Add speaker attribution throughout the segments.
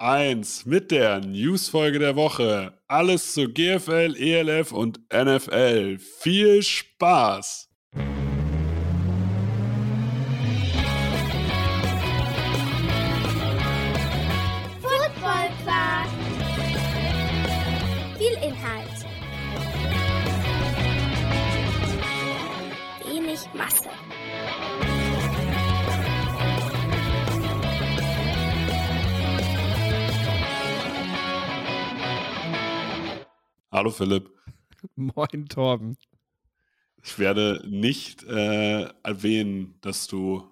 Speaker 1: 1 mit der Newsfolge der Woche. Alles zu GFL, ELF und NFL. Viel Spaß! Hallo Philipp.
Speaker 2: Moin, Torben.
Speaker 1: Ich werde nicht äh, erwähnen, dass du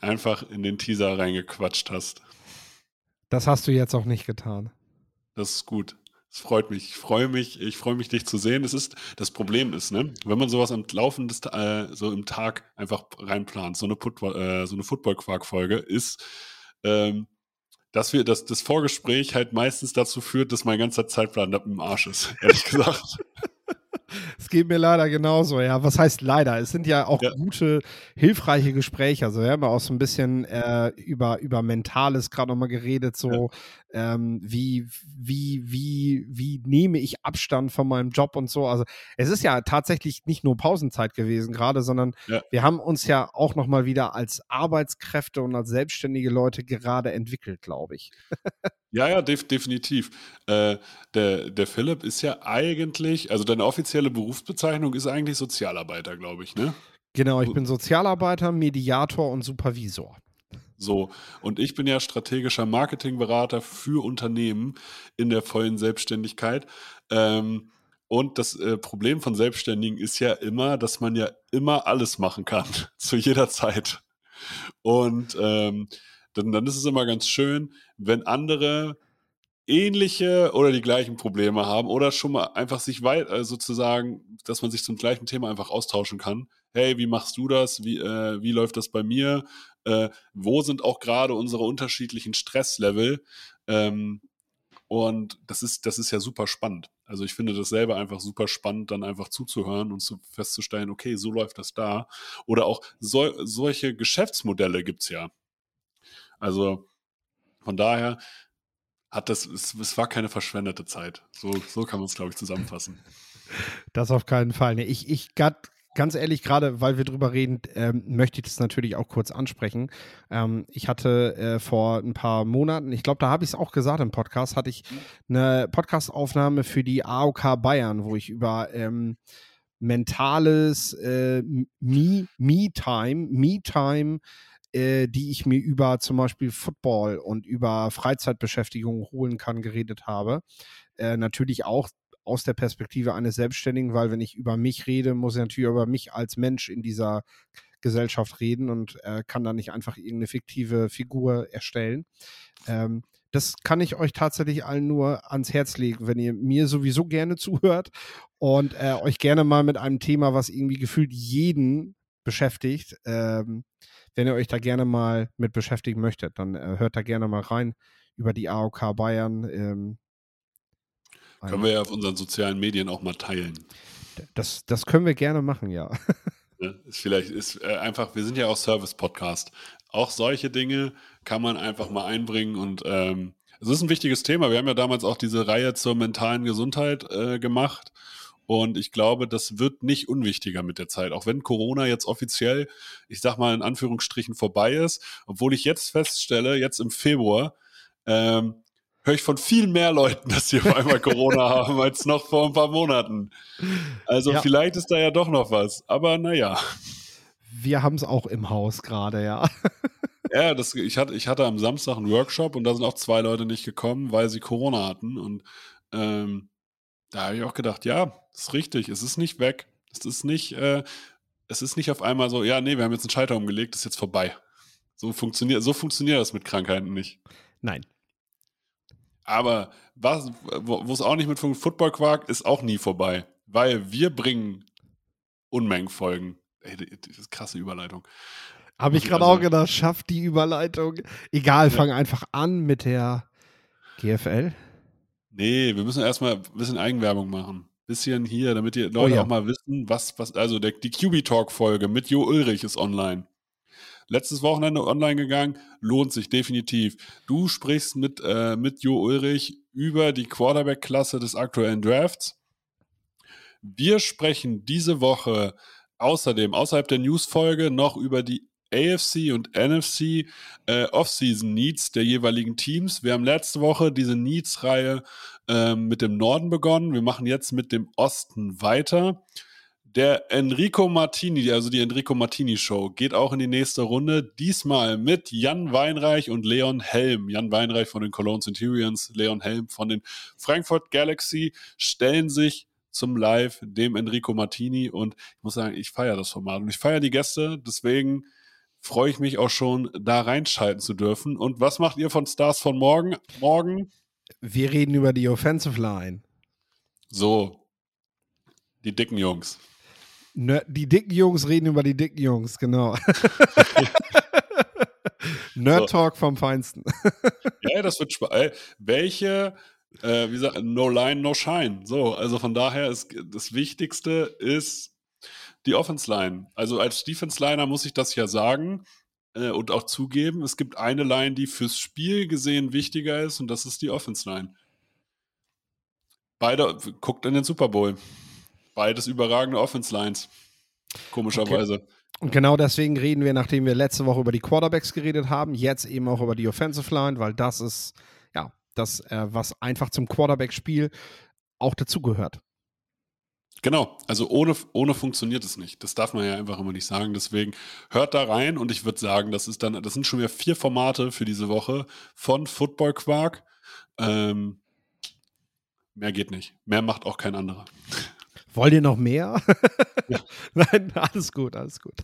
Speaker 1: einfach in den Teaser reingequatscht hast.
Speaker 2: Das hast du jetzt auch nicht getan.
Speaker 1: Das ist gut. Es freut mich. Ich freue mich, ich freue mich, dich zu sehen. Es ist, das Problem ist, ne, wenn man sowas am Laufen des, äh, so im Tag einfach reinplant, so eine, Football, äh, so eine Football-Quark-Folge ist, ähm, dass wir, dass das Vorgespräch halt meistens dazu führt, dass mein ganzer Zeitplan da im Arsch ist, ehrlich gesagt.
Speaker 2: Es geht mir leider genauso, ja. Was heißt leider? Es sind ja auch
Speaker 1: Ja.
Speaker 2: gute, hilfreiche Gespräche. Also wir haben ja auch so ein bisschen äh, über, über Mentales gerade nochmal geredet, so ähm, wie, wie, wie, wie nehme ich Abstand von meinem Job und so. Also es ist ja tatsächlich nicht nur Pausenzeit gewesen gerade, sondern
Speaker 1: Ja.
Speaker 2: wir haben uns ja auch nochmal wieder als Arbeitskräfte und als selbstständige Leute gerade entwickelt, glaube ich.
Speaker 1: Ja, ja, def definitiv. Äh, der, der Philipp ist ja eigentlich, also deine offizielle Berufsbezeichnung ist eigentlich Sozialarbeiter, glaube ich, ne?
Speaker 2: Genau, ich bin Sozialarbeiter, Mediator und Supervisor.
Speaker 1: So, und ich bin ja strategischer Marketingberater für Unternehmen in der vollen Selbstständigkeit. Ähm, und das äh, Problem von Selbstständigen ist ja immer, dass man ja immer alles machen kann, zu jeder Zeit. Und ähm, dann, dann ist es immer ganz schön, wenn andere ähnliche oder die gleichen Probleme haben oder schon mal einfach sich weit, äh, sozusagen, dass man sich zum gleichen Thema einfach austauschen kann. Hey, wie machst du das? Wie, äh, wie läuft das bei mir? Äh, wo sind auch gerade unsere unterschiedlichen Stresslevel? Ähm, und das ist, das ist ja super spannend. Also ich finde das selber einfach super spannend, dann einfach zuzuhören und zu, festzustellen, okay, so läuft das da. Oder auch so, solche Geschäftsmodelle gibt's ja. Also von daher hat das, es, es war keine verschwendete Zeit. So, so kann man es, glaube ich, zusammenfassen.
Speaker 2: Das auf keinen Fall. Nee, ich, ich ganz ehrlich, gerade weil wir drüber reden, ähm, möchte ich das natürlich auch kurz ansprechen. Ähm, ich hatte äh, vor ein paar Monaten, ich glaube, da habe ich es auch gesagt im Podcast, hatte ich eine Podcastaufnahme für die AOK Bayern, wo ich über ähm, mentales äh, Me- Me-Time, Me-Time, äh, die ich mir über zum Beispiel Football und über Freizeitbeschäftigung holen kann, geredet habe. Äh, natürlich auch aus der Perspektive eines Selbstständigen, weil wenn ich über mich rede, muss ich natürlich über mich als Mensch in dieser Gesellschaft reden und äh, kann da nicht einfach irgendeine fiktive Figur erstellen. Ähm, das kann ich euch tatsächlich allen nur ans Herz legen, wenn ihr mir sowieso gerne zuhört und äh, euch gerne mal mit einem Thema, was irgendwie gefühlt jeden beschäftigt, ähm, wenn ihr euch da gerne mal mit beschäftigen möchtet, dann äh, hört da gerne mal rein über die AOK Bayern. Ähm,
Speaker 1: Können wir ja auf unseren sozialen Medien auch mal teilen.
Speaker 2: das, das können wir gerne machen, ja.
Speaker 1: Ist vielleicht ist äh, einfach, wir sind ja auch Service-Podcast. Auch solche Dinge kann man einfach mal einbringen und ähm, es ist ein wichtiges Thema. Wir haben ja damals auch diese Reihe zur mentalen Gesundheit äh, gemacht und ich glaube, das wird nicht unwichtiger mit der Zeit. Auch wenn Corona jetzt offiziell, ich sag mal in Anführungsstrichen vorbei ist, obwohl ich jetzt feststelle, jetzt im Februar, ähm, höre ich von viel mehr Leuten, dass sie auf einmal Corona haben, als noch vor ein paar Monaten. Also
Speaker 2: Ja.
Speaker 1: vielleicht ist da ja doch noch was. Aber naja.
Speaker 2: Wir haben es auch im Haus gerade, ja.
Speaker 1: Ja, das, ich, hatte, ich hatte am Samstag einen Workshop und da sind auch zwei Leute nicht gekommen, weil sie Corona hatten. Und ähm, da habe ich auch gedacht, ja, ist richtig, es ist nicht weg. Es ist nicht, äh, es ist nicht auf einmal so, ja, nee, wir haben jetzt einen Schalter umgelegt, ist jetzt vorbei. So funktioniert, so funktioniert das mit Krankheiten nicht.
Speaker 2: Nein.
Speaker 1: Aber was, wo es auch nicht mit Football Quark ist auch nie vorbei, weil wir bringen Unmengen Folgen. Ey, das ist krasse Überleitung.
Speaker 2: Habe ich gerade
Speaker 1: Also-
Speaker 2: auch gedacht, schafft die Überleitung. Egal, fang einfach an mit der GFL.
Speaker 1: Nee, wir müssen erstmal ein bisschen Eigenwerbung machen. Bisschen hier, damit die Leute
Speaker 2: Oh ja.
Speaker 1: auch mal wissen, was, was, also der, die QB Talk Folge mit Jo Ulrich ist online. Letztes Wochenende online gegangen, lohnt sich definitiv. Du sprichst mit, äh, mit Jo Ulrich über die Quarterback-Klasse des aktuellen Drafts. Wir sprechen diese Woche außerdem außerhalb der News-Folge noch über die AFC und NFC äh, Off-Season Needs der jeweiligen Teams. Wir haben letzte Woche diese Needs-Reihe ähm, mit dem Norden begonnen. Wir machen jetzt mit dem Osten weiter. Der Enrico Martini, also die Enrico Martini Show, geht auch in die nächste Runde. Diesmal mit Jan Weinreich und Leon Helm. Jan Weinreich von den Cologne Centurions, Leon Helm von den Frankfurt Galaxy stellen sich zum Live dem Enrico Martini und ich muss sagen, ich feiere das Format und ich feiere die Gäste, deswegen freue ich mich auch schon, da reinschalten zu dürfen. Und was macht ihr von Stars von morgen? Morgen?
Speaker 2: Wir reden über die Offensive Line.
Speaker 1: So, die dicken Jungs.
Speaker 2: Nö, Die dicken Jungs reden über die dicken Jungs, genau. Nerd Talk vom Feinsten.
Speaker 1: Ja, das wird spannend. Welche, äh, wie gesagt, no line, no shine. So, also von daher ist das Wichtigste ist die Offense Line. Also als Defense Liner muss ich das ja sagen äh, und auch zugeben, es gibt eine Line, die fürs Spiel gesehen wichtiger ist und das ist die Offense Line. Beide, guckt in den Super Bowl. Beides überragende Offense Lines. Komischerweise.
Speaker 2: Und genau deswegen reden wir, nachdem wir letzte Woche über die Quarterbacks geredet haben, jetzt eben auch über die Offensive Line, weil das ist, ja, das, äh, was einfach zum Quarterback-Spiel auch dazugehört.
Speaker 1: Genau, also ohne, ohne funktioniert es nicht. Das darf man ja einfach immer nicht sagen. Deswegen hört da rein und ich würde sagen, das ist dann, das sind schon wieder vier Formate für diese Woche von Football Quark. Ähm, mehr geht nicht. Mehr macht auch kein anderer.
Speaker 2: Wollt ihr noch mehr? Nein, alles gut, alles gut.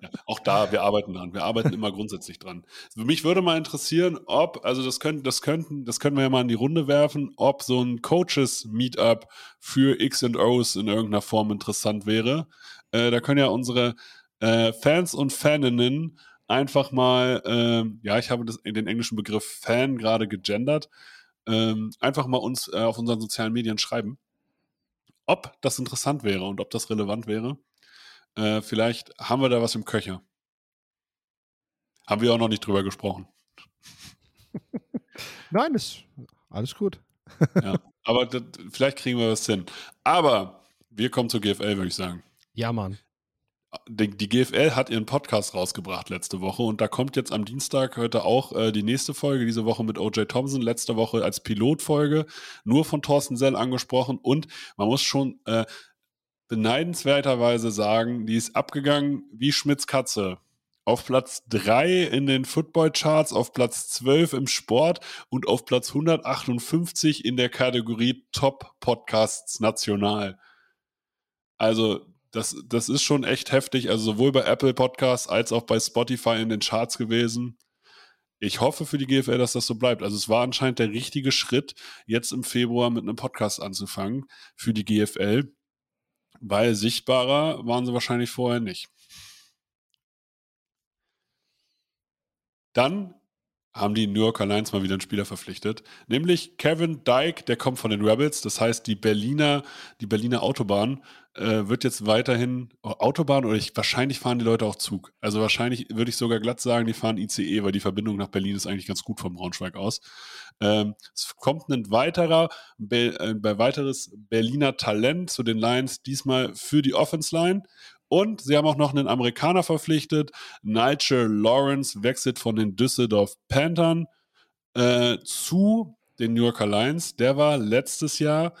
Speaker 1: Ja, auch da, wir arbeiten dran. Wir arbeiten immer grundsätzlich dran. Für mich würde mal interessieren, ob, also das können, das könnten, das können wir ja mal in die Runde werfen, ob so ein Coaches-Meetup für X und O's in irgendeiner Form interessant wäre. Äh, da können ja unsere äh, Fans und Faninnen einfach mal, ähm, ja, ich habe das, den englischen Begriff Fan gerade gegendert, ähm, einfach mal uns äh, auf unseren sozialen Medien schreiben, ob das interessant wäre und ob das relevant wäre. Äh, vielleicht haben wir da was im Köcher. Haben wir auch noch nicht drüber gesprochen.
Speaker 2: Nein, ist alles gut.
Speaker 1: Ja. Aber das, vielleicht kriegen wir was hin. Aber wir kommen zur GFL, würde ich sagen.
Speaker 2: Ja, Mann.
Speaker 1: Die, GFL hat ihren Podcast rausgebracht letzte Woche und da kommt jetzt am Dienstag heute auch äh, die nächste Folge, diese Woche mit OJ Thompson, letzte Woche als Pilotfolge, nur von Thorsten Sell angesprochen und man muss schon äh, beneidenswerterweise sagen, die ist abgegangen wie Schmitz Katze. Auf Platz 3 in den Football-Charts, auf Platz 12 im Sport und auf Platz 158 in der Kategorie Top Podcasts national. Also, das, das ist schon echt heftig. Also, sowohl bei Apple Podcasts als auch bei Spotify in den Charts gewesen. Ich hoffe für die GFL, dass das so bleibt. Also, es war anscheinend der richtige Schritt, jetzt im Februar mit einem Podcast anzufangen für die GFL, weil sichtbarer waren sie wahrscheinlich vorher nicht. Dann haben die New Yorker Lions mal wieder einen Spieler verpflichtet, nämlich Kevin Dyke, der kommt von den Rebels. Das heißt, die Berliner, die Berliner Autobahn äh, wird jetzt weiterhin oh, Autobahn oder ich, wahrscheinlich fahren die Leute auch Zug. Also wahrscheinlich würde ich sogar glatt sagen, die fahren ICE, weil die Verbindung nach Berlin ist eigentlich ganz gut vom Braunschweig aus. Ähm, es kommt ein weiterer, äh, bei weiteres Berliner Talent zu den Lions, diesmal für die Offense Line. Und sie haben auch noch einen Amerikaner verpflichtet. Nigel Lawrence wechselt von den Düsseldorf Panthern äh, zu den New Yorker Lions. Der war letztes Jahr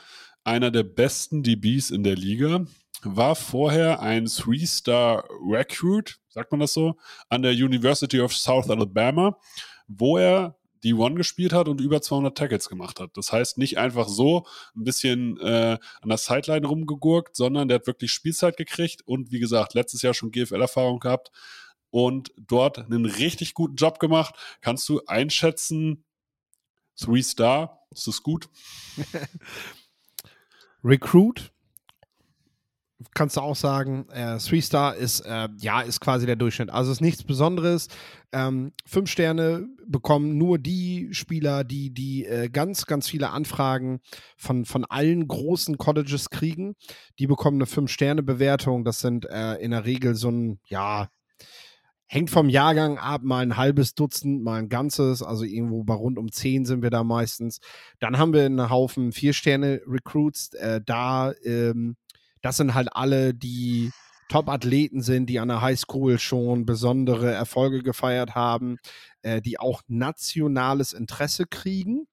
Speaker 1: einer der besten DBs in der Liga. War vorher ein Three-Star Recruit, sagt man das so, an der University of South Alabama, wo er die One gespielt hat und über 200 Tackles gemacht hat. Das heißt, nicht einfach so ein bisschen äh, an der Sideline rumgegurkt, sondern der hat wirklich Spielzeit gekriegt und wie gesagt, letztes Jahr schon GFL-Erfahrung gehabt und dort einen richtig guten Job gemacht. Kannst du einschätzen, Three Star, ist das gut?
Speaker 2: Recruit kannst du auch sagen, äh, Three Star ist, äh, ja, ist quasi der Durchschnitt. Also ist nichts Besonderes. Ähm, fünf Sterne bekommen nur die Spieler, die, die äh, ganz, ganz viele Anfragen von, von allen großen Colleges kriegen. Die bekommen eine Fünf-Sterne-Bewertung. Das sind äh, in der Regel so ein, ja, hängt vom Jahrgang ab, mal ein halbes Dutzend, mal ein ganzes, also irgendwo bei rund um zehn sind wir da meistens. Dann haben wir einen Haufen Vier-Sterne-Recruits, äh, da ähm, das sind halt alle, die Top-Athleten sind, die an der Highschool schon besondere Erfolge gefeiert haben, äh, die auch nationales Interesse kriegen.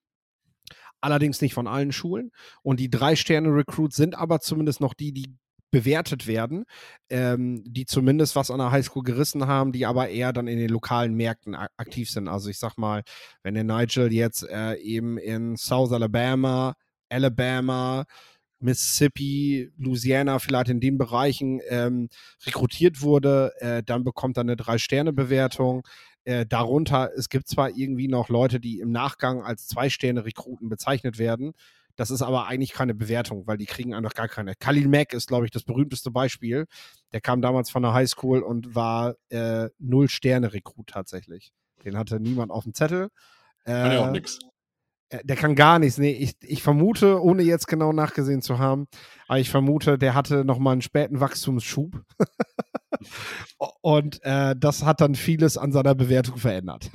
Speaker 2: Allerdings nicht von allen Schulen. Und die Drei-Sterne-Recruits sind aber zumindest noch die, die bewertet werden, ähm, die zumindest was an der Highschool gerissen haben, die aber eher dann in den lokalen Märkten aktiv sind. Also ich sag mal, wenn der Nigel jetzt äh, eben in South Alabama, Alabama, Mississippi, Louisiana, vielleicht in den Bereichen ähm, rekrutiert wurde, äh, dann bekommt er eine Drei-Sterne-Bewertung. Äh, darunter, es gibt zwar irgendwie noch Leute, die im Nachgang als Zwei-Sterne-Rekruten bezeichnet werden. Das ist aber eigentlich keine Bewertung, weil die kriegen einfach gar keine. Khalil Mack ist, glaube ich, das berühmteste Beispiel. Der kam damals von der Highschool und war äh, Null-Sterne-Rekrut tatsächlich. Den hatte niemand auf dem Zettel.
Speaker 1: Kann ja auch äh, nix.
Speaker 2: Äh, der kann gar nichts. Nee, ich, ich vermute, ohne jetzt genau nachgesehen zu haben, aber ich vermute, der hatte nochmal einen späten Wachstumsschub. Und äh, das hat dann vieles an seiner Bewertung verändert.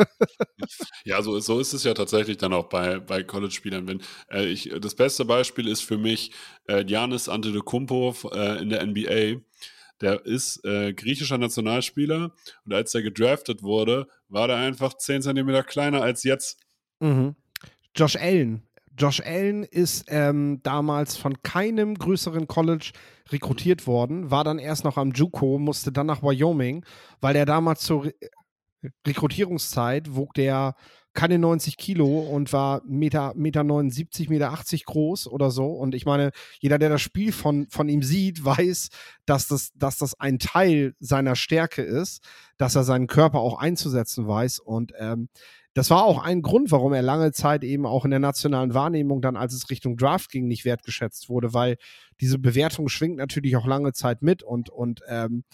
Speaker 1: ja, so, so ist es ja tatsächlich dann auch bei, bei College-Spielern. Wenn, äh, ich, das beste Beispiel ist für mich äh, Giannis Antetokounmpo äh, in der NBA. Der ist äh, griechischer Nationalspieler und als er gedraftet wurde, war der einfach 10 Zentimeter kleiner als jetzt.
Speaker 2: Mhm. Josh Allen. Josh Allen ist ähm, damals von keinem größeren College rekrutiert worden, war dann erst noch am JUCO, musste dann nach Wyoming, weil der damals zur Re Rekrutierungszeit wog der keine 90 Kilo und war Meter, Meter 79, Meter 80 groß oder so. Und ich meine, jeder, der das Spiel von, von ihm sieht, weiß, dass das, dass das ein Teil seiner Stärke ist, dass er seinen Körper auch einzusetzen weiß. Und ähm, das war auch ein Grund, warum er lange Zeit eben auch in der nationalen Wahrnehmung dann, als es Richtung Draft ging, nicht wertgeschätzt wurde, weil diese Bewertung schwingt natürlich auch lange Zeit mit und, und ähm,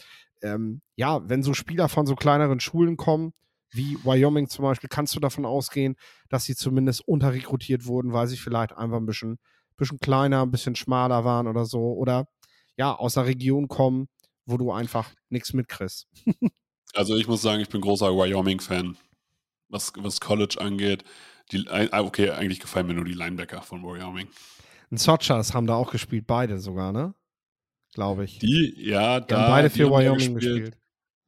Speaker 2: ähm, ja, wenn so Spieler von so kleineren Schulen kommen, wie Wyoming zum Beispiel, kannst du davon ausgehen, dass sie zumindest unterrekrutiert wurden, weil sie vielleicht einfach ein bisschen, bisschen kleiner, ein bisschen schmaler waren oder so. Oder ja, aus einer Region kommen, wo du einfach nichts mitkriegst.
Speaker 1: also ich muss sagen, ich bin großer Wyoming-Fan was, was College angeht. Die, ah, okay, eigentlich gefallen mir nur die Linebacker von Wyoming.
Speaker 2: Und Sochas haben da auch gespielt, beide sogar, ne? Glaube ich.
Speaker 1: Die, ja,
Speaker 2: die da. Haben beide für Wyoming gespielt. gespielt.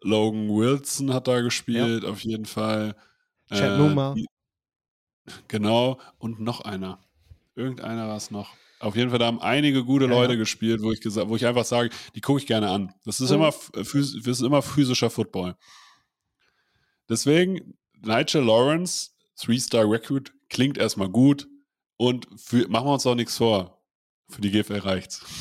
Speaker 1: Logan Wilson hat da gespielt, ja. auf jeden Fall.
Speaker 2: Chad äh, Numa.
Speaker 1: Genau, und noch einer. Irgendeiner war es noch. Auf jeden Fall, da haben einige gute ja, Leute ja. gespielt, wo ich, gesagt, wo ich einfach sage, die gucke ich gerne an. Das ist, mhm. immer, das ist immer physischer Football. Deswegen, Nigel Lawrence, Three-Star Recruit, klingt erstmal gut und für, machen wir uns auch nichts vor. Für die GFL reicht's.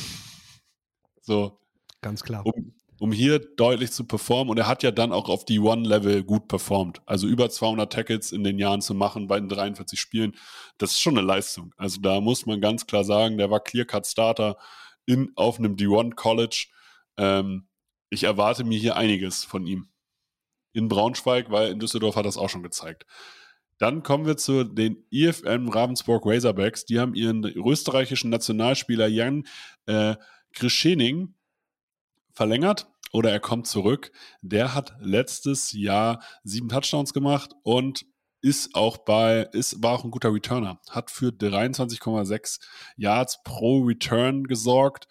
Speaker 1: So.
Speaker 2: Ganz klar.
Speaker 1: Um, um hier deutlich zu performen und er hat ja dann auch auf die One-Level gut performt. Also über 200 Tackles in den Jahren zu machen bei den 43 Spielen, das ist schon eine Leistung. Also da muss man ganz klar sagen, der war Clear-Cut-Starter in, auf einem D1 College. Ähm, ich erwarte mir hier einiges von ihm in Braunschweig, weil in Düsseldorf hat das auch schon gezeigt. Dann kommen wir zu den IFM Ravensburg Razorbacks. Die haben ihren österreichischen Nationalspieler Jan äh, Krischening verlängert oder er kommt zurück. Der hat letztes Jahr sieben Touchdowns gemacht und ist auch bei, ist, war auch ein guter Returner. Hat für 23,6 Yards pro Return gesorgt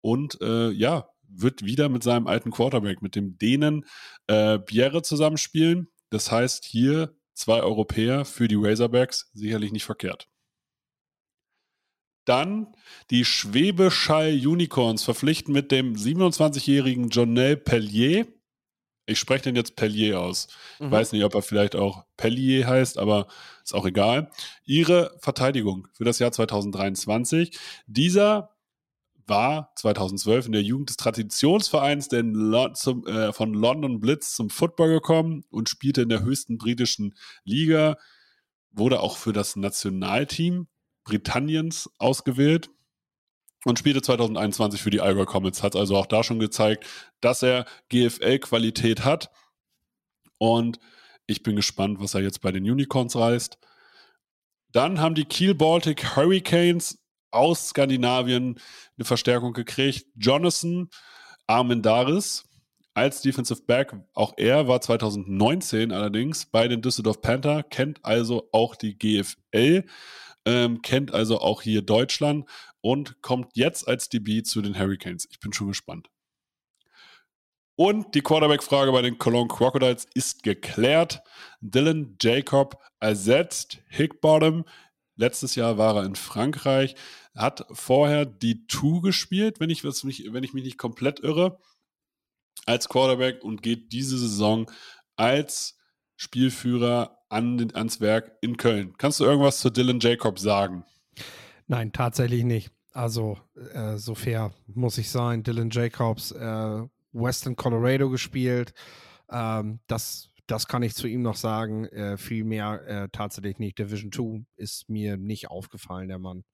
Speaker 1: und äh, ja, wird wieder mit seinem alten Quarterback, mit dem Dänen äh, Bjerre zusammenspielen. Das heißt, hier zwei Europäer für die Razorbacks sicherlich nicht verkehrt. Dann die Schwebeschall Unicorns verpflichten mit dem 27-jährigen Jonel Pellier. Ich spreche den jetzt Pellier aus. Ich mhm. weiß nicht, ob er vielleicht auch Pellier heißt, aber ist auch egal. Ihre Verteidigung für das Jahr 2023. Dieser war 2012 in der Jugend des Traditionsvereins zum, äh, von London Blitz zum Football gekommen und spielte in der höchsten britischen Liga. wurde auch für das Nationalteam Britanniens ausgewählt und spielte 2021 für die Allgäu Comets. Hat also auch da schon gezeigt, dass er GFL-Qualität hat. Und ich bin gespannt, was er jetzt bei den Unicorns reißt. Dann haben die Kiel Baltic Hurricanes aus Skandinavien eine Verstärkung gekriegt. Jonathan Armendaris als Defensive Back, auch er war 2019 allerdings bei den Düsseldorf Panther, kennt also auch die GFL, ähm, kennt also auch hier Deutschland und kommt jetzt als DB zu den Hurricanes. Ich bin schon gespannt. Und die Quarterback-Frage bei den Cologne Crocodiles ist geklärt. Dylan Jacob ersetzt Hickbottom. Letztes Jahr war er in Frankreich, hat vorher die Two gespielt, wenn ich, wenn ich mich nicht komplett irre, als Quarterback und geht diese Saison als Spielführer an den, ans Werk in Köln. Kannst du irgendwas zu Dylan Jacob sagen?
Speaker 2: Nein, tatsächlich nicht. Also, äh, so fair muss ich sein. Dylan Jacobs, äh, Western Colorado gespielt. Ähm, das, das kann ich zu ihm noch sagen. Äh, viel mehr äh, tatsächlich nicht. Division 2 ist mir nicht aufgefallen, der Mann.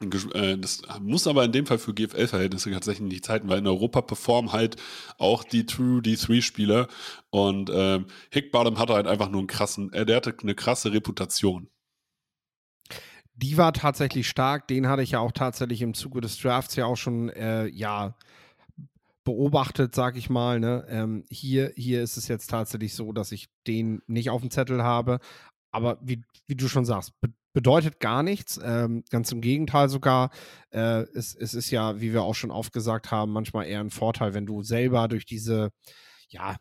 Speaker 1: Äh, das muss aber in dem Fall für GFL-Verhältnisse tatsächlich nicht zeiten, weil in Europa performen halt auch die True D3-Spieler und ähm, Hickbottom hatte halt einfach nur einen krassen, äh, der hatte eine krasse Reputation.
Speaker 2: Die war tatsächlich stark, den hatte ich ja auch tatsächlich im Zuge des Drafts ja auch schon, äh, ja, beobachtet, sag ich mal. Ne? Ähm, hier, hier ist es jetzt tatsächlich so, dass ich den nicht auf dem Zettel habe. Aber wie, wie du schon sagst, be bedeutet gar nichts. Ähm, ganz im Gegenteil sogar. Äh, es, es ist ja, wie wir auch schon aufgesagt haben, manchmal eher ein Vorteil, wenn du selber durch diese, ja,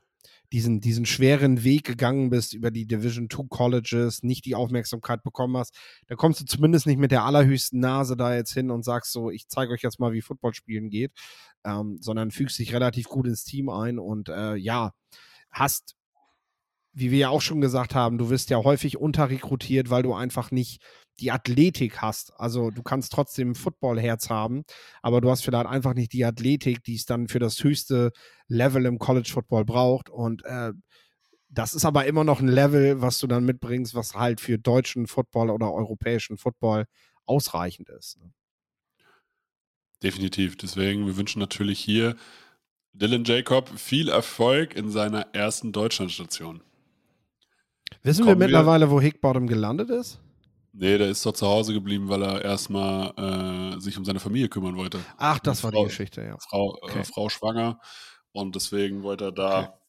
Speaker 2: diesen, diesen schweren Weg gegangen bist über die Division 2 Colleges, nicht die Aufmerksamkeit bekommen hast, dann kommst du zumindest nicht mit der allerhöchsten Nase da jetzt hin und sagst so, ich zeige euch jetzt mal, wie Football spielen geht, ähm, sondern fügst dich relativ gut ins Team ein und äh, ja, hast wie wir ja auch schon gesagt haben, du wirst ja häufig unterrekrutiert, weil du einfach nicht die Athletik hast. Also du kannst trotzdem Footballherz haben, aber du hast vielleicht einfach nicht die Athletik, die es dann für das höchste Level im College Football braucht. Und äh, das ist aber immer noch ein Level, was du dann mitbringst, was halt für deutschen Football oder europäischen Football ausreichend ist. Ne?
Speaker 1: Definitiv. Deswegen, wir wünschen natürlich hier Dylan Jacob viel Erfolg in seiner ersten Deutschlandstation.
Speaker 2: Wissen wir mittlerweile, wir, wo Hickbottom gelandet ist?
Speaker 1: Nee, der ist doch zu Hause geblieben, weil er erstmal äh, sich um seine Familie kümmern wollte.
Speaker 2: Ach, das war Frau, die Geschichte, ja.
Speaker 1: Frau, äh, okay. äh, Frau schwanger und deswegen wollte er da,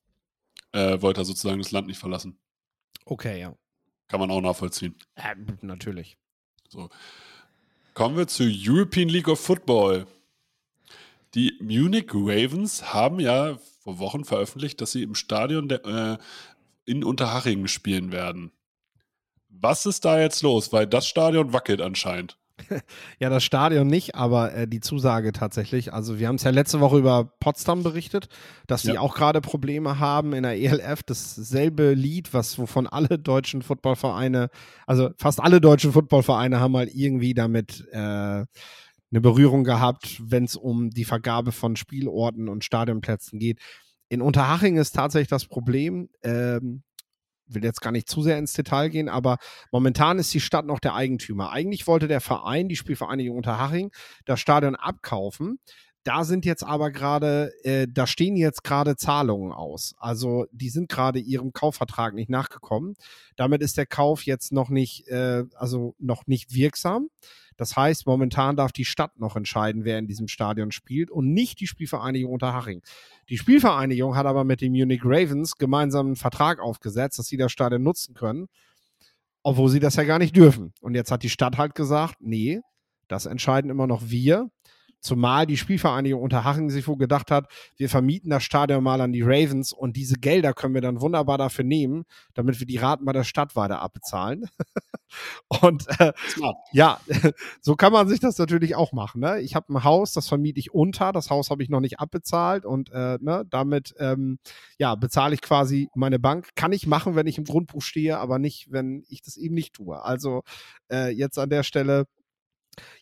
Speaker 1: okay. äh, wollte er sozusagen das Land nicht verlassen.
Speaker 2: Okay, ja.
Speaker 1: Kann man auch nachvollziehen.
Speaker 2: Ja, natürlich.
Speaker 1: So. Kommen wir zur European League of Football. Die Munich Ravens haben ja vor Wochen veröffentlicht, dass sie im Stadion der, äh, in Unterhaching spielen werden. Was ist da jetzt los? Weil das Stadion wackelt anscheinend.
Speaker 2: ja, das Stadion nicht, aber äh, die Zusage tatsächlich. Also wir haben es ja letzte Woche über Potsdam berichtet, dass ja. die auch gerade Probleme haben in der ELF. Dasselbe Lied, was wovon alle deutschen Footballvereine, also fast alle deutschen Footballvereine haben mal irgendwie damit äh, eine Berührung gehabt, wenn es um die Vergabe von Spielorten und Stadionplätzen geht. In Unterhaching ist tatsächlich das Problem, ähm, will jetzt gar nicht zu sehr ins Detail gehen, aber momentan ist die Stadt noch der Eigentümer. Eigentlich wollte der Verein, die Spielvereinigung Unterhaching, das Stadion abkaufen. Da sind jetzt aber gerade, äh, da stehen jetzt gerade Zahlungen aus. Also die sind gerade ihrem Kaufvertrag nicht nachgekommen. Damit ist der Kauf jetzt noch nicht, äh, also noch nicht wirksam. Das heißt, momentan darf die Stadt noch entscheiden, wer in diesem Stadion spielt und nicht die Spielvereinigung Unterhaching. Die Spielvereinigung hat aber mit den Munich Ravens gemeinsam einen Vertrag aufgesetzt, dass sie das Stadion nutzen können, obwohl sie das ja gar nicht dürfen. Und jetzt hat die Stadt halt gesagt, nee, das entscheiden immer noch wir. Zumal die Spielvereinigung Unterhaching sich wohl gedacht hat, wir vermieten das Stadion mal an die Ravens und diese Gelder können wir dann wunderbar dafür nehmen, damit wir die Raten bei der Stadt weiter abbezahlen. und äh, ja, so kann man sich das natürlich auch machen. Ne? Ich habe ein Haus, das vermiete ich unter, das Haus habe ich noch nicht abbezahlt und äh, ne, damit ähm, ja, bezahle ich quasi meine Bank. Kann ich machen, wenn ich im Grundbuch stehe, aber nicht, wenn ich das eben nicht tue. Also äh, jetzt an der Stelle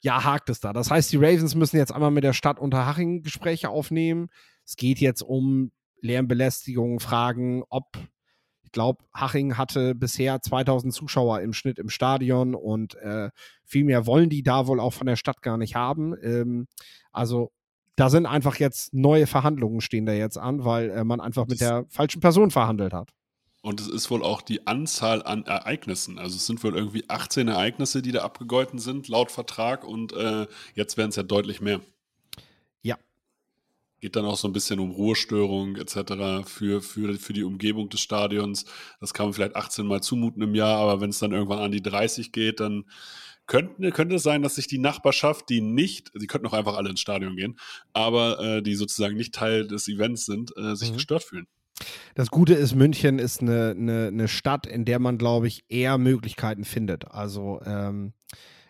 Speaker 2: ja, hakt es da. Das heißt, die Ravens müssen jetzt einmal mit der Stadt Unterhaching Gespräche aufnehmen. Es geht jetzt um Lärmbelästigung, Fragen, ob glaube, Haching hatte bisher 2000 Zuschauer im Schnitt im Stadion und äh, viel mehr wollen die da wohl auch von der Stadt gar nicht haben. Ähm, also da sind einfach jetzt neue Verhandlungen stehen da jetzt an, weil äh, man einfach mit der falschen Person verhandelt hat.
Speaker 1: Und es ist wohl auch die Anzahl an Ereignissen. Also es sind wohl irgendwie 18 Ereignisse, die da abgegolten sind, laut Vertrag. Und äh, jetzt werden es ja deutlich mehr.
Speaker 2: Ja.
Speaker 1: Geht dann auch so ein bisschen um Ruhestörung etc. Für, für, für die Umgebung des Stadions. Das kann man vielleicht 18 Mal zumuten im Jahr, aber wenn es dann irgendwann an die 30 geht, dann könnte, könnte es sein, dass sich die Nachbarschaft, die nicht, sie könnten auch einfach alle ins Stadion gehen, aber äh, die sozusagen nicht Teil des Events sind, äh, sich mhm. gestört fühlen.
Speaker 2: Das Gute ist, München ist eine, eine, eine Stadt, in der man, glaube ich, eher Möglichkeiten findet. Also ähm,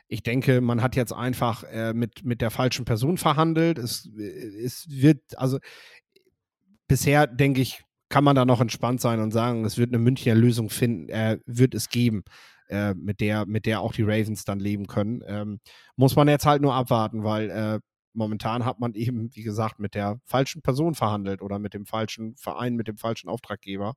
Speaker 2: ich denke, man hat jetzt einfach äh, mit, mit der falschen Person verhandelt. Es, es wird, also bisher, denke ich, kann man da noch entspannt sein und sagen, es wird eine Münchner Lösung finden, äh, wird es geben, äh, mit, der, mit der auch die Ravens dann leben können. Ähm, muss man jetzt halt nur abwarten, weil äh, momentan hat man eben, wie gesagt, mit der falschen Person verhandelt oder mit dem falschen Verein, mit dem falschen Auftraggeber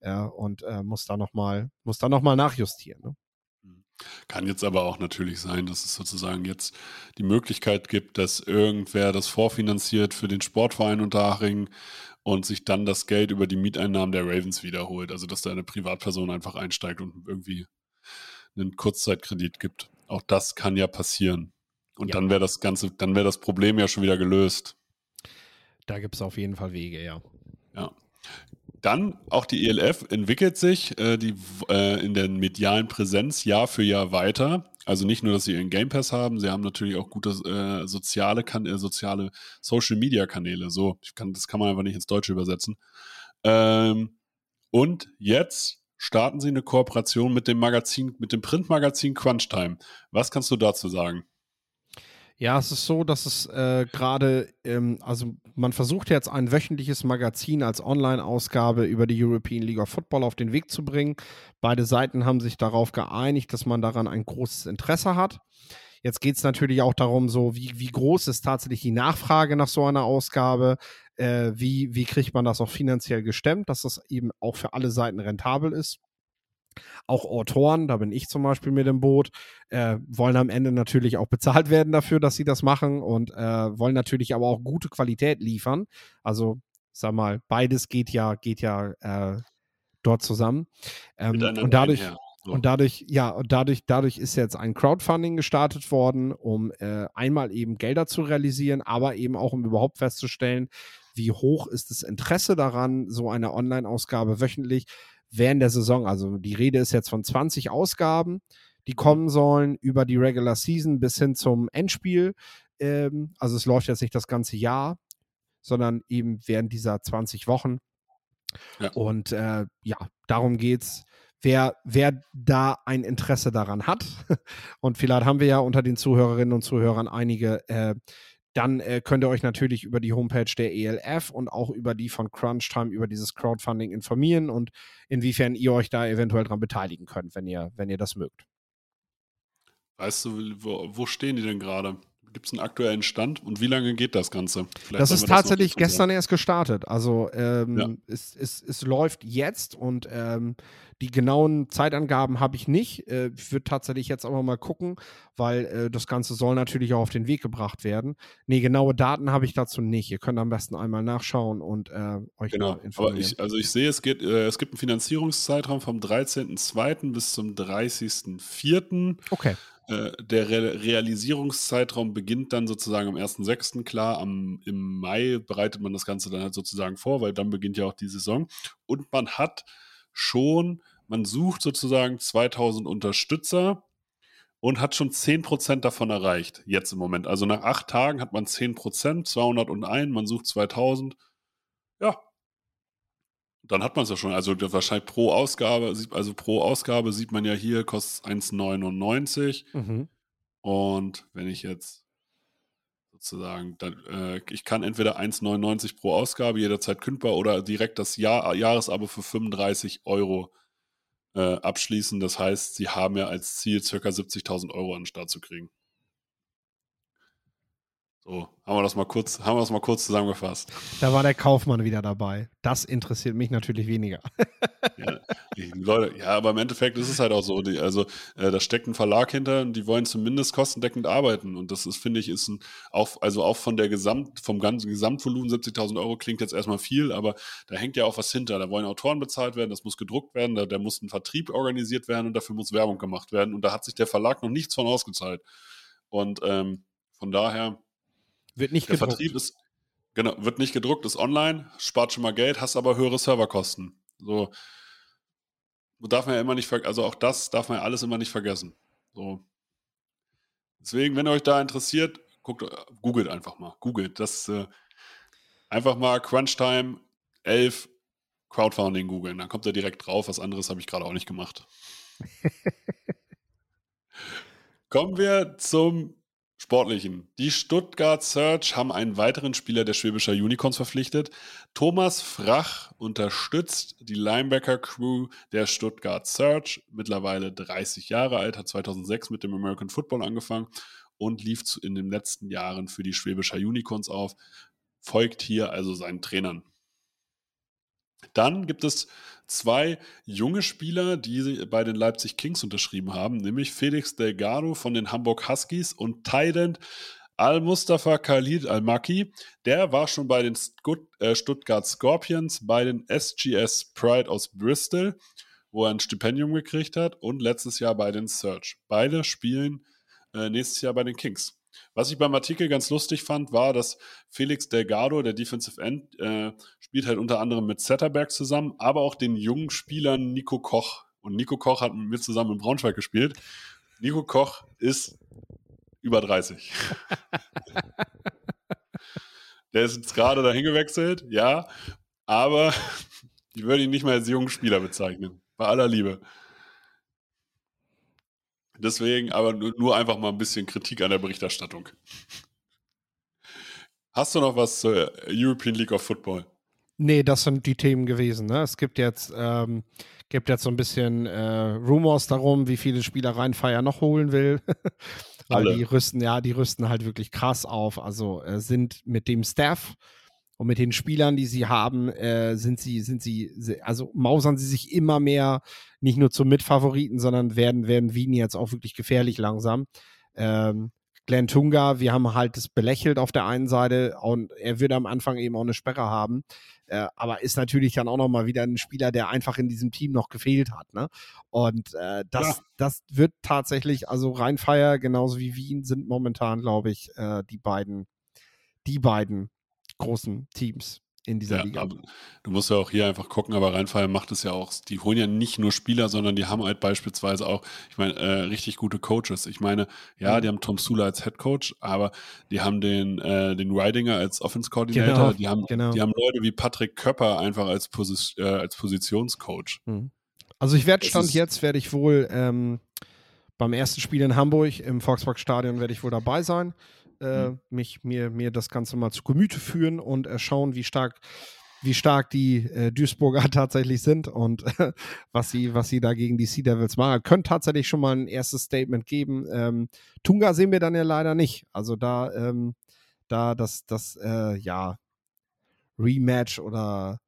Speaker 2: äh, und äh, muss da nochmal noch, nachjustieren. Ne?
Speaker 1: Hm. Kann jetzt aber auch natürlich sein, dass es sozusagen jetzt die Möglichkeit gibt, dass irgendwer das vorfinanziert für den Sportverein Unterhaching und sich dann das Geld über die Mieteinnahmen der Ravens wiederholt. Also dass da eine Privatperson einfach einsteigt und irgendwie einen Kurzzeitkredit gibt. Auch das kann ja passieren. Und ja. dann wäre das Ganze, dann wäre das Problem ja schon wieder gelöst.
Speaker 2: Da gibt es auf jeden Fall Wege, ja.
Speaker 1: Ja. Dann auch die ELF entwickelt sich äh, die, äh, in der medialen Präsenz Jahr für Jahr weiter. Also nicht nur, dass sie ihren Game Pass haben, sie haben natürlich auch gute äh, soziale, kan äh, soziale Social Media Kanäle. So, kann, das kann man einfach nicht ins Deutsche übersetzen. Ähm, und jetzt starten sie eine Kooperation mit dem Magazin, mit dem Printmagazin Crunchtime. Was kannst du dazu sagen?
Speaker 2: Ja, es ist so, dass es äh, gerade, ähm, also man versucht jetzt ein wöchentliches Magazin als Online-Ausgabe über die European League of Football auf den Weg zu bringen. Beide Seiten haben sich darauf geeinigt, dass man daran ein großes Interesse hat. Jetzt geht es natürlich auch darum, so wie, wie groß ist tatsächlich die Nachfrage nach so einer Ausgabe, äh, wie, wie kriegt man das auch finanziell gestemmt, dass das eben auch für alle Seiten rentabel ist. Auch Autoren, da bin ich zum Beispiel mit im Boot, äh, wollen am Ende natürlich auch bezahlt werden dafür, dass sie das machen und äh, wollen natürlich aber auch gute Qualität liefern. Also, sag mal, beides geht ja, geht ja äh, dort zusammen. Ähm, und dadurch. Einher. So. Und dadurch, ja, und dadurch, dadurch ist jetzt ein Crowdfunding gestartet worden, um äh, einmal eben Gelder zu realisieren, aber eben auch um überhaupt festzustellen, wie hoch ist das Interesse daran, so eine Online-Ausgabe wöchentlich während der Saison. Also die Rede ist jetzt von 20 Ausgaben, die kommen sollen über die Regular Season bis hin zum Endspiel. Ähm, also es läuft jetzt nicht das ganze Jahr, sondern eben während dieser 20 Wochen. Ja. Und äh, ja, darum geht's. Wer, wer da ein Interesse daran hat, und vielleicht haben wir ja unter den Zuhörerinnen und Zuhörern einige, äh, dann äh, könnt ihr euch natürlich über die Homepage der ELF und auch über die von Crunchtime über dieses Crowdfunding informieren und inwiefern ihr euch da eventuell dran beteiligen könnt, wenn ihr, wenn ihr das mögt.
Speaker 1: Weißt du, wo, wo stehen die denn gerade? Gibt es einen aktuellen Stand und wie lange geht das Ganze?
Speaker 2: Vielleicht das ist tatsächlich das gestern erst gestartet. Also ähm, ja. es, es, es läuft jetzt und ähm, die genauen Zeitangaben habe ich nicht. Äh, ich würde tatsächlich jetzt aber mal gucken, weil äh, das Ganze soll natürlich auch auf den Weg gebracht werden. Nee, genaue Daten habe ich dazu nicht. Ihr könnt am besten einmal nachschauen und äh, euch
Speaker 1: genau. informieren. Aber ich, also ich sehe, es, geht, äh, es gibt einen Finanzierungszeitraum vom 13.02. bis zum 30.04.
Speaker 2: Okay.
Speaker 1: Äh, der Re Realisierungszeitraum beginnt dann sozusagen am 1.6. Klar, am, im Mai bereitet man das Ganze dann halt sozusagen vor, weil dann beginnt ja auch die Saison. Und man hat schon, man sucht sozusagen 2000 Unterstützer und hat schon 10% davon erreicht, jetzt im Moment. Also nach acht Tagen hat man 10%, 201, man sucht 2000. Ja, dann hat man es ja schon. Also wahrscheinlich pro Ausgabe, also pro Ausgabe sieht man ja hier, kostet 1,99. Mhm. Und wenn ich jetzt sozusagen, dann, äh, ich kann entweder 1,99 pro Ausgabe jederzeit kündbar oder direkt das Jahr, Jahresabo für 35 Euro äh, abschließen. Das heißt, sie haben ja als Ziel ca. 70.000 Euro an den Start zu kriegen. So, haben wir das mal kurz, haben wir das mal kurz zusammengefasst.
Speaker 2: Da war der Kaufmann wieder dabei. Das interessiert mich natürlich weniger.
Speaker 1: ja, Leute, ja, aber im Endeffekt ist es halt auch so. Die, also äh, da steckt ein Verlag hinter und die wollen zumindest kostendeckend arbeiten. Und das ist, finde ich, ist ein, auch, also auch von der Gesamt, vom ganzen Gesamtvolumen 70.000 Euro klingt jetzt erstmal viel, aber da hängt ja auch was hinter. Da wollen Autoren bezahlt werden, das muss gedruckt werden, da, da muss ein Vertrieb organisiert werden und dafür muss Werbung gemacht werden. Und da hat sich der Verlag noch nichts von ausgezahlt. Und ähm, von daher
Speaker 2: wird nicht
Speaker 1: der
Speaker 2: gedruckt.
Speaker 1: Vertrieb ist, genau, wird nicht gedruckt, ist online, spart schon mal Geld, hast aber höhere Serverkosten. So darf man ja immer nicht vergessen, also auch das darf man ja alles immer nicht vergessen. So. Deswegen, wenn ihr euch da interessiert, guckt, googelt einfach mal. Googelt. Das äh, einfach mal Crunchtime 11 Crowdfunding googeln. Dann kommt er direkt drauf. Was anderes habe ich gerade auch nicht gemacht. Kommen wir zum Sportlichen. Die Stuttgart Search haben einen weiteren Spieler der Schwäbischer Unicorns verpflichtet. Thomas Frach unterstützt die Linebacker-Crew der Stuttgart Search. Mittlerweile 30 Jahre alt, hat 2006 mit dem American Football angefangen und lief in den letzten Jahren für die Schwäbischer Unicorns auf. Folgt hier also seinen Trainern. Dann gibt es zwei junge Spieler, die bei den Leipzig Kings unterschrieben haben, nämlich Felix Delgado von den Hamburg Huskies und Tident Al-Mustafa Khalid Al-Maki. Der war schon bei den äh, Stuttgart Scorpions, bei den SGS Pride aus Bristol, wo er ein Stipendium gekriegt hat, und letztes Jahr bei den Search. Beide spielen äh, nächstes Jahr bei den Kings. Was ich beim Artikel ganz lustig fand, war, dass Felix Delgado, der Defensive End, äh, spielt halt unter anderem mit Zetterberg zusammen, aber auch den jungen Spielern Nico Koch. Und Nico Koch hat mit mir zusammen in Braunschweig gespielt. Nico Koch ist über 30. der ist jetzt gerade dahin gewechselt, ja, aber ich würde ihn nicht mal als jungen Spieler bezeichnen. Bei aller Liebe. Deswegen aber nur einfach mal ein bisschen Kritik an der Berichterstattung. Hast du noch was zur European League of Football?
Speaker 2: Nee, das sind die Themen gewesen. Ne? Es gibt jetzt, ähm, gibt jetzt so ein bisschen äh, Rumors darum, wie viele Spieler Rheinfeier noch holen will. Weil Alle. die rüsten, ja, die rüsten halt wirklich krass auf. Also äh, sind mit dem Staff und mit den Spielern, die sie haben, äh, sind sie, sind sie, also mausern sie sich immer mehr nicht nur zum Mitfavoriten, sondern werden, werden Wien jetzt auch wirklich gefährlich langsam. Ähm, Glenn Tunga, wir haben halt das belächelt auf der einen Seite und er würde am Anfang eben auch eine Sperre haben. Äh, aber ist natürlich dann auch nochmal wieder ein Spieler, der einfach in diesem Team noch gefehlt hat. Ne? Und äh, das, ja. das wird tatsächlich, also Rheinfeier genauso wie Wien sind momentan, glaube ich, äh, die beiden, die beiden großen Teams in dieser
Speaker 1: ja,
Speaker 2: Liga.
Speaker 1: du musst ja auch hier einfach gucken, aber Rheinfeier macht es ja auch. Die holen ja nicht nur Spieler, sondern die haben halt beispielsweise auch, ich meine, äh, richtig gute Coaches. Ich meine, ja, die haben Tom Sula als Head Coach, aber die haben den, äh, den Ridinger als Offense Coordinator. Genau, die, haben, genau. die haben Leute wie Patrick Köpper einfach als, Posi äh, als Positionscoach.
Speaker 2: Mhm. Also ich werde Stand jetzt, werde ich wohl ähm, beim ersten Spiel in Hamburg im Volkspark Stadion werde ich wohl dabei sein äh, mhm. mich, mir, mir das Ganze mal zu Gemüte führen und äh, schauen, wie stark, wie stark die äh, Duisburger tatsächlich sind und was sie, was sie da gegen die Sea Devils machen. Können tatsächlich schon mal ein erstes Statement geben. Ähm, Tunga sehen wir dann ja leider nicht. Also da, ähm, da das, das, äh, ja, Rematch oder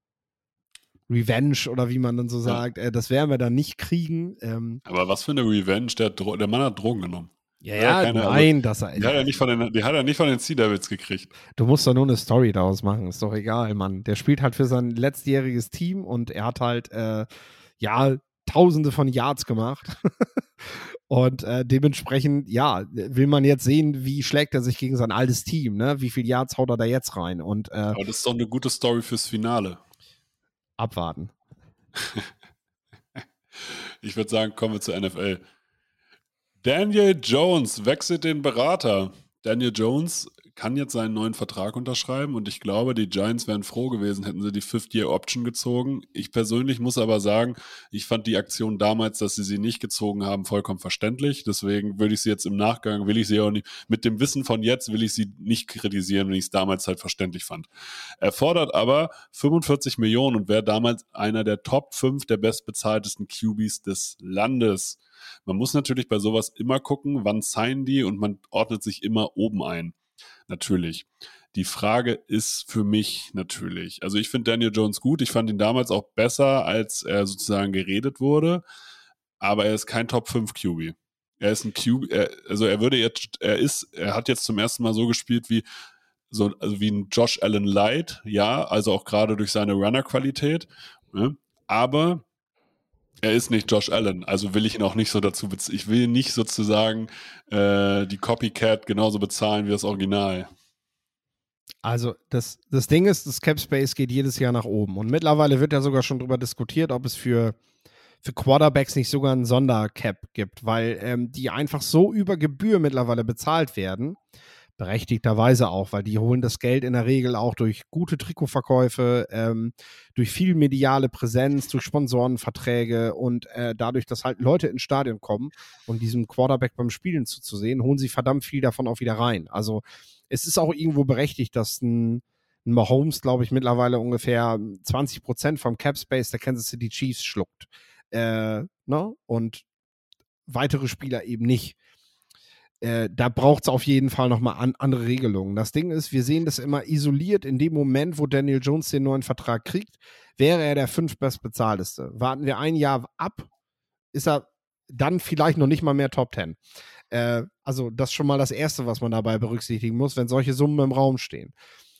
Speaker 2: Revenge oder wie man dann so sagt, äh, das werden wir dann nicht kriegen. Ähm,
Speaker 1: Aber was für eine Revenge? Der, der Mann hat Drogen genommen.
Speaker 2: Ja, ja, keine, nein, das
Speaker 1: die hat er nicht von den, die hat er nicht von den Sea Devils gekriegt.
Speaker 2: Du musst doch nur eine Story daraus machen, ist doch egal, Mann. Der spielt halt für sein letztjähriges Team und er hat halt, äh, ja, tausende von Yards gemacht. und äh, dementsprechend, ja, will man jetzt sehen, wie schlägt er sich gegen sein altes Team, ne? Wie viel Yards haut er da jetzt rein? Und, äh,
Speaker 1: Aber das ist doch eine gute Story fürs Finale.
Speaker 2: Abwarten.
Speaker 1: ich würde sagen, kommen wir zur NFL. Daniel Jones wechselt den Berater. Daniel Jones kann jetzt seinen neuen Vertrag unterschreiben und ich glaube, die Giants wären froh gewesen, hätten sie die Fifth-Year-Option gezogen. Ich persönlich muss aber sagen, ich fand die Aktion damals, dass sie sie nicht gezogen haben, vollkommen verständlich. Deswegen würde ich sie jetzt im Nachgang, will ich sie auch nicht, mit dem Wissen von jetzt will ich sie nicht kritisieren, wenn ich es damals halt verständlich fand. Er fordert aber 45 Millionen und wäre damals einer der Top 5 der bestbezahltesten QBs des Landes. Man muss natürlich bei sowas immer gucken, wann signen die und man ordnet sich immer oben ein. Natürlich. Die Frage ist für mich natürlich, also ich finde Daniel Jones gut, ich fand ihn damals auch besser, als er sozusagen geredet wurde, aber er ist kein Top 5 QB. Er ist ein QB, er, also er würde jetzt, er ist, er hat jetzt zum ersten Mal so gespielt wie so, also wie ein Josh Allen Light, ja, also auch gerade durch seine Runner-Qualität, ne? aber er ist nicht Josh Allen, also will ich ihn auch nicht so dazu bezahlen. Ich will nicht sozusagen äh, die Copycat genauso bezahlen wie das Original.
Speaker 2: Also das, das Ding ist, das Cap Space geht jedes Jahr nach oben. Und mittlerweile wird ja sogar schon darüber diskutiert, ob es für, für Quarterbacks nicht sogar einen Sondercap gibt, weil ähm, die einfach so über Gebühr mittlerweile bezahlt werden. Berechtigterweise auch, weil die holen das Geld in der Regel auch durch gute Trikotverkäufe, ähm, durch viel mediale Präsenz, durch Sponsorenverträge und äh, dadurch, dass halt Leute ins Stadion kommen und diesem Quarterback beim Spielen zuzusehen, holen sie verdammt viel davon auch wieder rein. Also es ist auch irgendwo berechtigt, dass ein, Mahomes, glaube ich, mittlerweile ungefähr 20 Prozent vom Cap Space der Kansas City Chiefs schluckt. Äh, ne? Und weitere Spieler eben nicht. Äh, da braucht es auf jeden Fall nochmal an, andere Regelungen. Das Ding ist, wir sehen das immer isoliert in dem Moment, wo Daniel Jones den neuen Vertrag kriegt, wäre er der fünf bestbezahlteste. Warten wir ein Jahr ab, ist er dann vielleicht noch nicht mal mehr Top Ten. Äh, also, das ist schon mal das Erste, was man dabei berücksichtigen muss, wenn solche Summen im Raum stehen.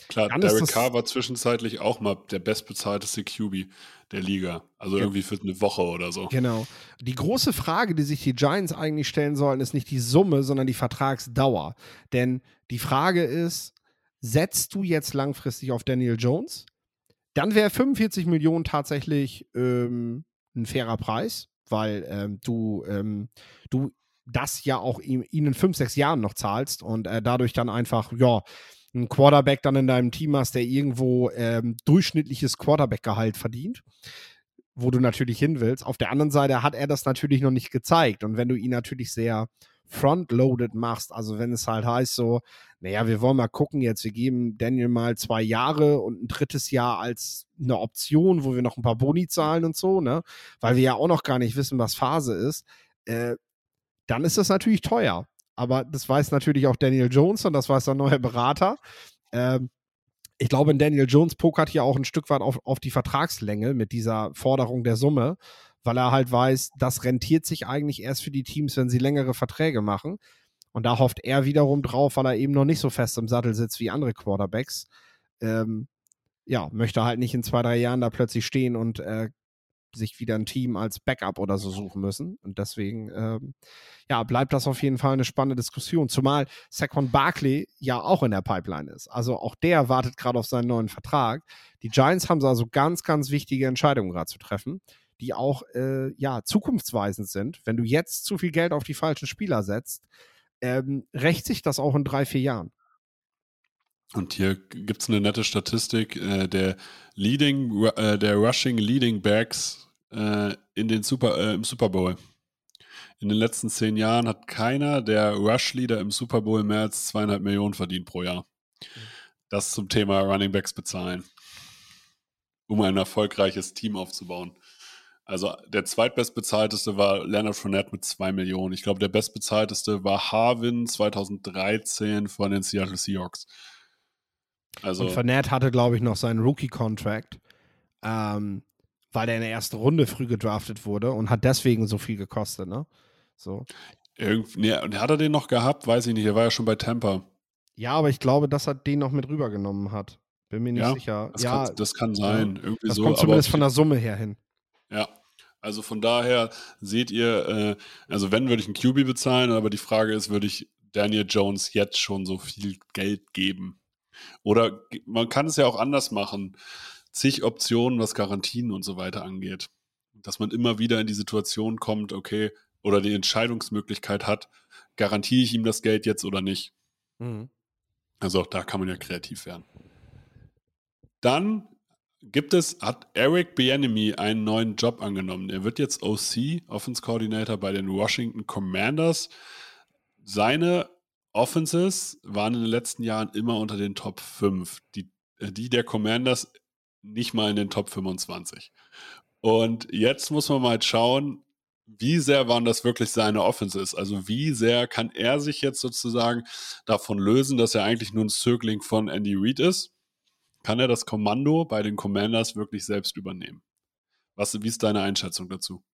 Speaker 1: Klar, Derek Carr war zwischenzeitlich auch mal der bestbezahlteste QB der Liga. Also ja. irgendwie für eine Woche oder so.
Speaker 2: Genau. Die große Frage, die sich die Giants eigentlich stellen sollen, ist nicht die Summe, sondern die Vertragsdauer. Denn die Frage ist, setzt du jetzt langfristig auf Daniel Jones? Dann wäre 45 Millionen tatsächlich ähm, ein fairer Preis, weil ähm, du, ähm, du das ja auch ihm, ihnen in fünf, sechs Jahren noch zahlst und äh, dadurch dann einfach, ja, einen Quarterback dann in deinem Team hast, der irgendwo ähm, durchschnittliches Quarterback-Gehalt verdient, wo du natürlich hin willst. Auf der anderen Seite hat er das natürlich noch nicht gezeigt. Und wenn du ihn natürlich sehr frontloaded machst, also wenn es halt heißt so, naja, wir wollen mal gucken jetzt, wir geben Daniel mal zwei Jahre und ein drittes Jahr als eine Option, wo wir noch ein paar Boni zahlen und so, ne? Weil wir ja auch noch gar nicht wissen, was Phase ist, äh, dann ist das natürlich teuer. Aber das weiß natürlich auch Daniel Jones und das weiß der neue Berater. Ähm, ich glaube, Daniel Jones pokert hier auch ein Stück weit auf, auf die Vertragslänge mit dieser Forderung der Summe, weil er halt weiß, das rentiert sich eigentlich erst für die Teams, wenn sie längere Verträge machen. Und da hofft er wiederum drauf, weil er eben noch nicht so fest im Sattel sitzt wie andere Quarterbacks. Ähm, ja, möchte halt nicht in zwei, drei Jahren da plötzlich stehen und äh, sich wieder ein Team als Backup oder so suchen müssen. Und deswegen, ähm, ja, bleibt das auf jeden Fall eine spannende Diskussion. Zumal Saquon Barkley ja auch in der Pipeline ist. Also auch der wartet gerade auf seinen neuen Vertrag. Die Giants haben also ganz, ganz wichtige Entscheidungen gerade zu treffen, die auch, äh, ja, zukunftsweisend sind. Wenn du jetzt zu viel Geld auf die falschen Spieler setzt, ähm, rächt sich das auch in drei, vier Jahren.
Speaker 1: Und hier gibt es eine nette Statistik. Äh, der Leading, äh, der Rushing Leading Backs äh, in den Super, äh, im Super Bowl. In den letzten zehn Jahren hat keiner der Rush-Leader im Super Bowl mehr als zweieinhalb Millionen verdient pro Jahr. Das zum Thema Running Backs bezahlen, um ein erfolgreiches Team aufzubauen. Also der zweitbestbezahlteste war Leonard Fournette mit zwei Millionen. Ich glaube, der bestbezahlteste war Harvin 2013 von den Seattle Seahawks.
Speaker 2: Also, und Fournette hatte, glaube ich, noch seinen Rookie-Contract, ähm, weil er in der ersten Runde früh gedraftet wurde und hat deswegen so viel gekostet, ne? So.
Speaker 1: Irgendwie, nee, hat er den noch gehabt? Weiß ich nicht. Er war ja schon bei Tampa.
Speaker 2: Ja, aber ich glaube, dass er den noch mit rübergenommen hat. Bin mir nicht
Speaker 1: ja,
Speaker 2: sicher.
Speaker 1: Das
Speaker 2: ja,
Speaker 1: kann, das kann sein. Irgendwie
Speaker 2: das
Speaker 1: so,
Speaker 2: kommt zumindest von der Summe her hin.
Speaker 1: Ja. Also von daher seht ihr, äh, also wenn würde ich einen QB bezahlen, aber die Frage ist, würde ich Daniel Jones jetzt schon so viel Geld geben? Oder man kann es ja auch anders machen. Zig Optionen, was Garantien und so weiter angeht. Dass man immer wieder in die Situation kommt, okay, oder die Entscheidungsmöglichkeit hat, garantiere ich ihm das Geld jetzt oder nicht. Mhm. Also auch da kann man ja kreativ werden. Dann gibt es, hat Eric Bienemy einen neuen Job angenommen. Er wird jetzt OC, Offense Coordinator bei den Washington Commanders. Seine Offenses waren in den letzten Jahren immer unter den Top 5. Die, äh, die der Commanders nicht mal in den Top 25. Und jetzt muss man mal schauen, wie sehr waren das wirklich seine Offenses? Also wie sehr kann er sich jetzt sozusagen davon lösen, dass er eigentlich nur ein Circling von Andy Reid ist? Kann er das Kommando bei den Commanders wirklich selbst übernehmen? Was, wie ist deine Einschätzung dazu?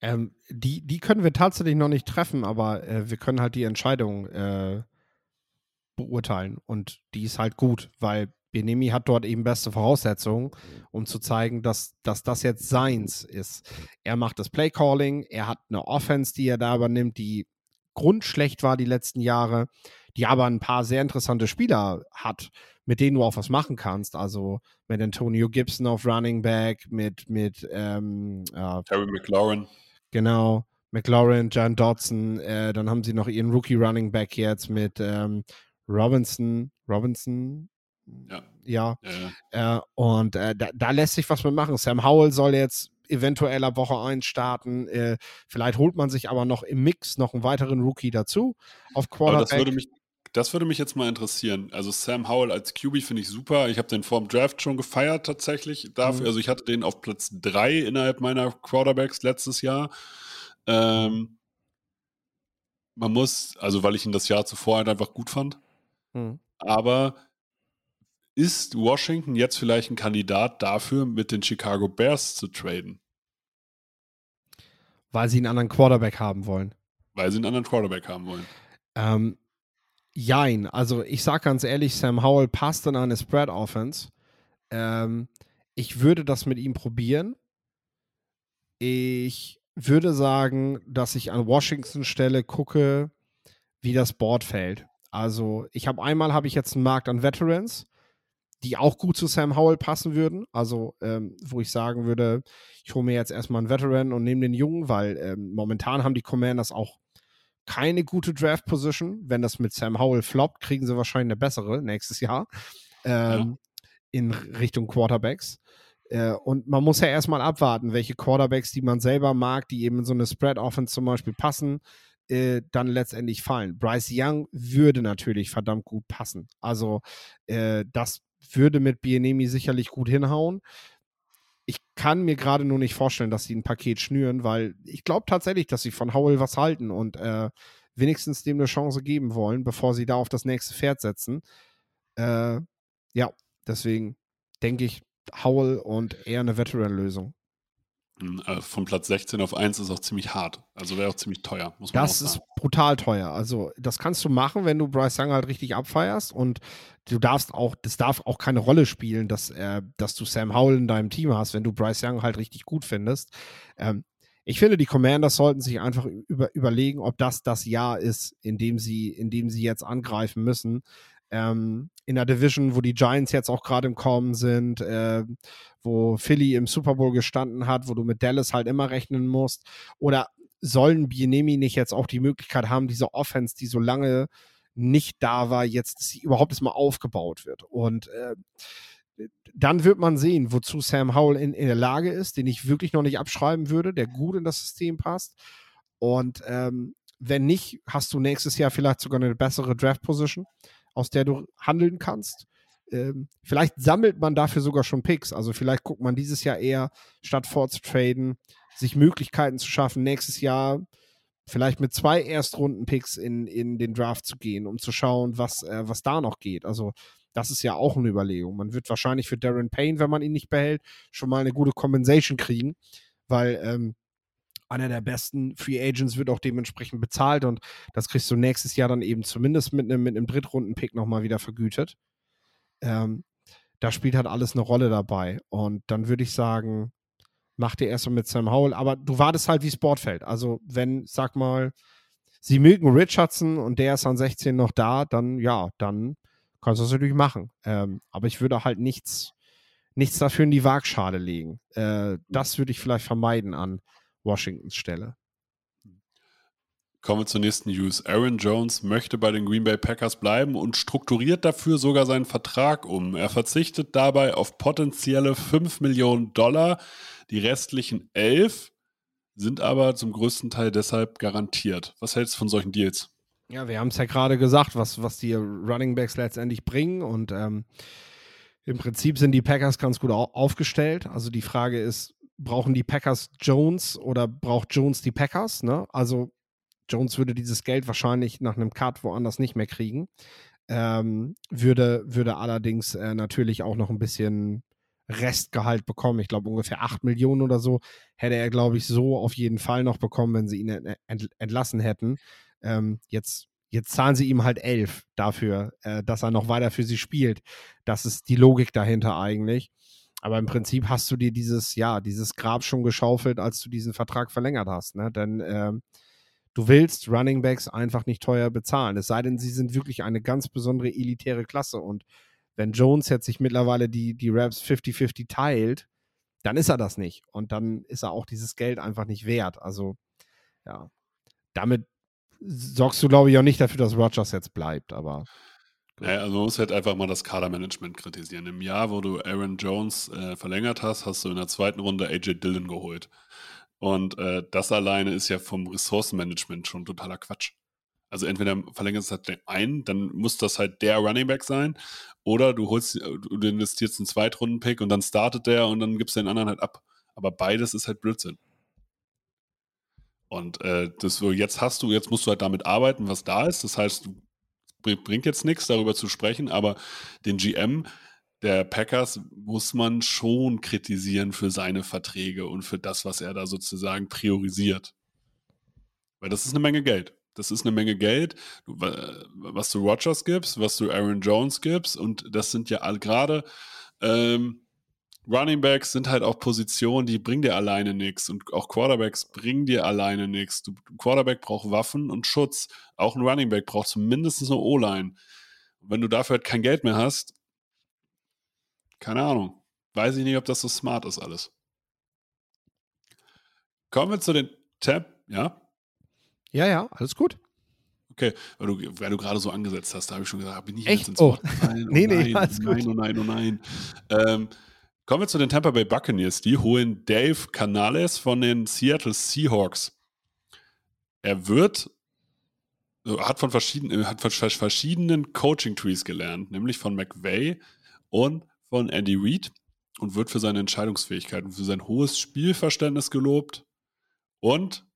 Speaker 2: Ähm, die, die können wir tatsächlich noch nicht treffen, aber äh, wir können halt die Entscheidung äh, beurteilen. Und die ist halt gut, weil Benemi hat dort eben beste Voraussetzungen, um zu zeigen, dass, dass das jetzt seins ist. Er macht das Playcalling, er hat eine Offense, die er da übernimmt, die grundschlecht war die letzten Jahre, die aber ein paar sehr interessante Spieler hat, mit denen du auch was machen kannst. Also mit Antonio Gibson auf Running Back, mit, mit ähm,
Speaker 1: äh, Terry McLaurin.
Speaker 2: Genau, McLaurin, John Dodson, äh, dann haben sie noch ihren Rookie Running Back jetzt mit ähm, Robinson, Robinson,
Speaker 1: ja.
Speaker 2: Ja. ja. Äh, und äh, da, da, lässt sich was mit machen. Sam Howell soll jetzt eventuell ab Woche 1 starten. Äh, vielleicht holt man sich aber noch im Mix noch einen weiteren Rookie dazu auf Quarterback.
Speaker 1: Aber das würde mich das würde mich jetzt mal interessieren. Also Sam Howell als QB finde ich super. Ich habe den vorm Draft schon gefeiert tatsächlich dafür. Mhm. Also ich hatte den auf Platz 3 innerhalb meiner Quarterbacks letztes Jahr. Ähm, man muss, also weil ich ihn das Jahr zuvor halt einfach gut fand. Mhm. Aber ist Washington jetzt vielleicht ein Kandidat dafür, mit den Chicago Bears zu traden?
Speaker 2: Weil sie einen anderen Quarterback haben wollen.
Speaker 1: Weil sie einen anderen Quarterback haben wollen.
Speaker 2: Ähm, jein. Also ich sage ganz ehrlich, Sam Howell passt in eine Spread-Offense. Ähm, ich würde das mit ihm probieren. Ich würde sagen, dass ich an Washington Stelle gucke, wie das Board fällt. Also ich habe einmal habe ich jetzt einen Markt an Veterans die auch gut zu Sam Howell passen würden. Also, ähm, wo ich sagen würde, ich hole mir jetzt erstmal einen Veteran und nehme den Jungen, weil ähm, momentan haben die Commanders auch keine gute Draft-Position. Wenn das mit Sam Howell floppt, kriegen sie wahrscheinlich eine bessere nächstes Jahr ähm, ja. in Richtung Quarterbacks. Äh, und man muss ja erstmal abwarten, welche Quarterbacks, die man selber mag, die eben in so eine Spread-Offense zum Beispiel passen, äh, dann letztendlich fallen. Bryce Young würde natürlich verdammt gut passen. Also äh, das würde mit Bienemi sicherlich gut hinhauen. Ich kann mir gerade nur nicht vorstellen, dass sie ein Paket schnüren, weil ich glaube tatsächlich, dass sie von Howell was halten und äh, wenigstens dem eine Chance geben wollen, bevor sie da auf das nächste Pferd setzen. Äh, ja, deswegen denke ich Howell und eher eine Veteran-Lösung.
Speaker 1: Äh, von Platz 16 auf 1 ist auch ziemlich hart. Also wäre auch ziemlich teuer,
Speaker 2: muss man Das ist brutal teuer. Also, das kannst du machen, wenn du Bryce Young halt richtig abfeierst und du darfst auch, das darf auch keine Rolle spielen, dass, äh, dass du Sam Howell in deinem Team hast, wenn du Bryce Young halt richtig gut findest. Ähm, ich finde, die Commanders sollten sich einfach über, überlegen, ob das das Jahr ist, in dem sie, in dem sie jetzt angreifen müssen ähm, in der Division, wo die Giants jetzt auch gerade im Kommen sind, äh, wo Philly im Super Bowl gestanden hat, wo du mit Dallas halt immer rechnen musst. Oder sollen Bienemi nicht jetzt auch die Möglichkeit haben, diese Offense, die so lange nicht da war, jetzt überhaupt erstmal aufgebaut wird. Und äh, dann wird man sehen, wozu Sam Howell in, in, der Lage ist, den ich wirklich noch nicht abschreiben würde, der gut in das System passt. Und ähm, wenn nicht, hast du nächstes Jahr vielleicht sogar eine bessere Draft-Position aus der du handeln kannst. Ähm, vielleicht sammelt man dafür sogar schon Picks. Also vielleicht guckt man dieses Jahr eher, statt vorzutraden, sich Möglichkeiten zu schaffen, nächstes Jahr vielleicht mit zwei Erstrunden-Picks in, in den Draft zu gehen, um zu schauen, was, äh, was da noch geht. Also das ist ja auch eine Überlegung. Man wird wahrscheinlich für Darren Payne, wenn man ihn nicht behält, schon mal eine gute Compensation kriegen, weil ähm, einer der besten Free Agents wird auch dementsprechend bezahlt und das kriegst du nächstes Jahr dann eben zumindest mit einem, mit einem Drittrunden-Pick nochmal wieder vergütet. Ähm, da spielt halt alles eine Rolle dabei. Und dann würde ich sagen, mach dir erstmal mit Sam Howell, aber du wartest halt, wie fällt. Also, wenn, sag mal, sie mögen Richardson und der ist an 16 noch da, dann ja, dann kannst du das natürlich machen. Ähm, aber ich würde halt nichts, nichts dafür in die Waagschale legen. Äh, das würde ich vielleicht vermeiden an Washingtons Stelle.
Speaker 1: Kommen wir zur nächsten News. Aaron Jones möchte bei den Green Bay Packers bleiben und strukturiert dafür sogar seinen Vertrag um. Er verzichtet dabei auf potenzielle 5 Millionen Dollar. Die restlichen 11 sind aber zum größten Teil deshalb garantiert. Was hältst du von solchen Deals?
Speaker 2: Ja, wir haben es ja gerade gesagt, was, was die Running Backs letztendlich bringen und ähm, im Prinzip sind die Packers ganz gut aufgestellt. Also die Frage ist, brauchen die Packers Jones oder braucht Jones die Packers? Ne? Also Jones würde dieses Geld wahrscheinlich nach einem Cut woanders nicht mehr kriegen. Ähm, würde, würde allerdings äh, natürlich auch noch ein bisschen Restgehalt bekommen. Ich glaube ungefähr 8 Millionen oder so hätte er, glaube ich, so auf jeden Fall noch bekommen, wenn sie ihn ent entlassen hätten. Ähm, jetzt, jetzt zahlen sie ihm halt 11 dafür, äh, dass er noch weiter für sie spielt. Das ist die Logik dahinter eigentlich. Aber im Prinzip hast du dir dieses, ja, dieses Grab schon geschaufelt, als du diesen Vertrag verlängert hast. Ne? Denn äh, du willst Running Backs einfach nicht teuer bezahlen. Es sei denn, sie sind wirklich eine ganz besondere elitäre Klasse. Und wenn Jones jetzt sich mittlerweile die, die Raps 50-50 teilt, dann ist er das nicht. Und dann ist er auch dieses Geld einfach nicht wert. Also, ja, damit sorgst du, glaube ich, auch nicht dafür, dass Rogers jetzt bleibt. Aber
Speaker 1: naja, also man muss halt einfach mal das Kadermanagement kritisieren. Im Jahr, wo du Aaron Jones äh, verlängert hast, hast du in der zweiten Runde AJ Dillon geholt. Und äh, das alleine ist ja vom Ressourcenmanagement schon totaler Quatsch. Also entweder verlängerst du halt den einen, dann muss das halt der Running Back sein, oder du holst, du investierst einen Zweitrunden-Pick und dann startet der und dann gibst du den anderen halt ab. Aber beides ist halt Blödsinn. Und äh, das jetzt hast du, jetzt musst du halt damit arbeiten, was da ist. Das heißt, du bringt jetzt nichts, darüber zu sprechen, aber den GM der Packers muss man schon kritisieren für seine Verträge und für das, was er da sozusagen priorisiert. Weil das ist eine Menge Geld. Das ist eine Menge Geld, was du Rogers gibst, was du Aaron Jones gibst. Und das sind ja gerade ähm, Running Backs sind halt auch Positionen, die bringen dir alleine nichts. Und auch Quarterbacks bringen dir alleine nichts. Ein Quarterback braucht Waffen und Schutz. Auch ein Running Back braucht zumindest eine O-Line. Wenn du dafür halt kein Geld mehr hast, keine Ahnung. Weiß ich nicht, ob das so smart ist alles. Kommen wir zu den Tab, ja?
Speaker 2: Ja, ja, alles gut.
Speaker 1: Okay, weil du, weil du gerade so angesetzt hast, da habe ich schon gesagt, bin ich
Speaker 2: Echt?
Speaker 1: jetzt ins
Speaker 2: Oh.
Speaker 1: Wort gefallen?
Speaker 2: Nee,
Speaker 1: oh
Speaker 2: nee,
Speaker 1: nein,
Speaker 2: alles
Speaker 1: oh nein, oh nein, oh nein. Ähm, kommen wir zu den Tampa Bay Buccaneers. Die holen Dave Canales von den Seattle Seahawks. Er wird, äh, hat von verschiedenen, hat von vers- verschiedenen Coaching-Trees gelernt, nämlich von McVay und von Andy Reid und wird für seine Entscheidungsfähigkeit und für sein hohes Spielverständnis gelobt. Und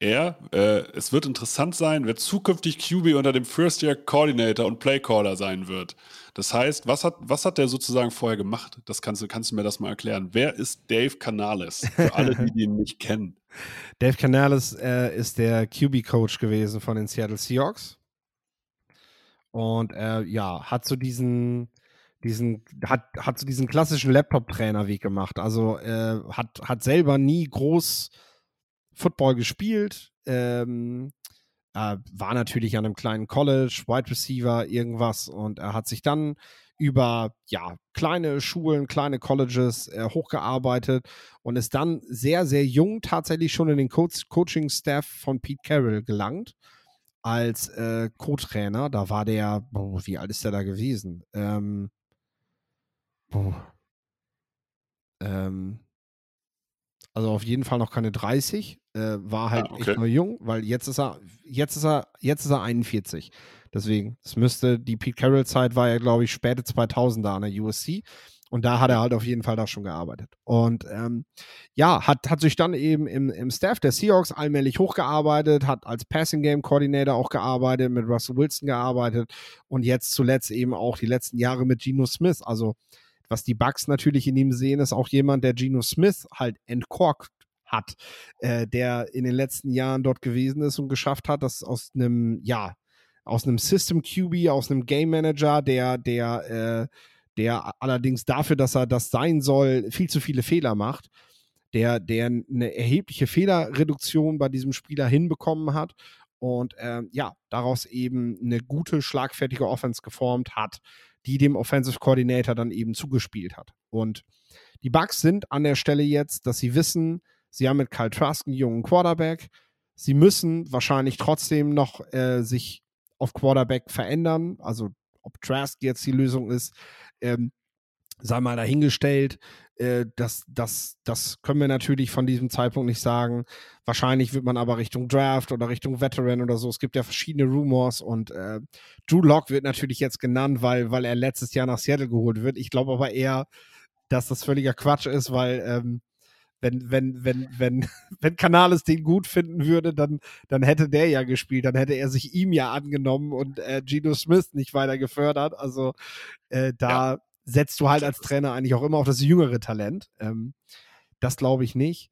Speaker 1: er, äh, es wird interessant sein, wer zukünftig QB unter dem First Year Coordinator und Playcaller sein wird. Das heißt, was hat, was hat der sozusagen vorher gemacht? Das kannst du, kannst du mir das mal erklären. Wer ist Dave Canales? Für alle, die ihn nicht kennen.
Speaker 2: Dave Canales äh, ist der QB-Coach gewesen von den Seattle Seahawks. Und äh, ja, hat so diesen, diesen, hat, hat so diesen klassischen Laptop-Trainer-Weg gemacht. Also äh, hat, hat selber nie groß Football gespielt. Ähm, äh, war natürlich an einem kleinen College, Wide Receiver, irgendwas. Und er hat sich dann über ja, kleine Schulen, kleine Colleges äh, hochgearbeitet und ist dann sehr, sehr jung tatsächlich schon in den Co Coaching-Staff von Pete Carroll gelangt als äh, Co-Trainer. Da war der, boah, wie alt ist der da gewesen? Ähm, boah, ähm, also auf jeden Fall noch keine 30, äh, war halt
Speaker 1: Ah, okay.
Speaker 2: echt noch jung, weil jetzt ist er, jetzt ist er, jetzt ist er 41. Deswegen, es müsste, die Pete Carroll-Zeit war ja, glaube ich, späte 2000er an der USC. Und da hat er halt auf jeden Fall da schon gearbeitet. Und ähm, ja, hat, hat sich dann eben im, im Staff der Seahawks allmählich hochgearbeitet, hat als Passing Game Coordinator auch gearbeitet, mit Russell Wilson gearbeitet und jetzt zuletzt eben auch die letzten Jahre mit Geno Smith. Also, was die Bucks natürlich in ihm sehen, ist auch jemand, der Geno Smith halt entkorkt hat, äh, der in den letzten Jahren dort gewesen ist und geschafft hat, dass aus einem, ja, aus einem System QB, aus einem Game Manager, der, der, äh, der allerdings dafür, dass er das sein soll, viel zu viele Fehler macht, der, der eine erhebliche Fehlerreduktion bei diesem Spieler hinbekommen hat und ähm, ja, daraus eben eine gute, schlagfertige Offense geformt hat, die dem Offensive Coordinator dann eben zugespielt hat. Und die Bucks sind an der Stelle jetzt, dass sie wissen, sie haben mit Kyle Trask einen jungen Quarterback. Sie müssen wahrscheinlich trotzdem noch äh, sich auf Quarterback verändern. Also ob Trask jetzt die Lösung ist, ähm, sei mal dahingestellt. Äh, das, das, das können wir natürlich von diesem Zeitpunkt nicht sagen. Wahrscheinlich wird man aber Richtung Draft oder Richtung Veteran oder so. Es gibt ja verschiedene Rumors und äh, Drew Lock wird natürlich jetzt genannt, weil, weil er letztes Jahr nach Seattle geholt wird. Ich glaube aber eher, dass das völliger Quatsch ist, weil ähm, wenn, wenn, wenn, wenn, wenn Canales den gut finden würde, dann, dann hätte der ja gespielt, dann hätte er sich ihm ja angenommen und äh, Gino Smith nicht weiter gefördert. Also äh, da ja. Setzt du halt als Trainer eigentlich auch immer auf das jüngere Talent. Ähm, das glaube ich nicht.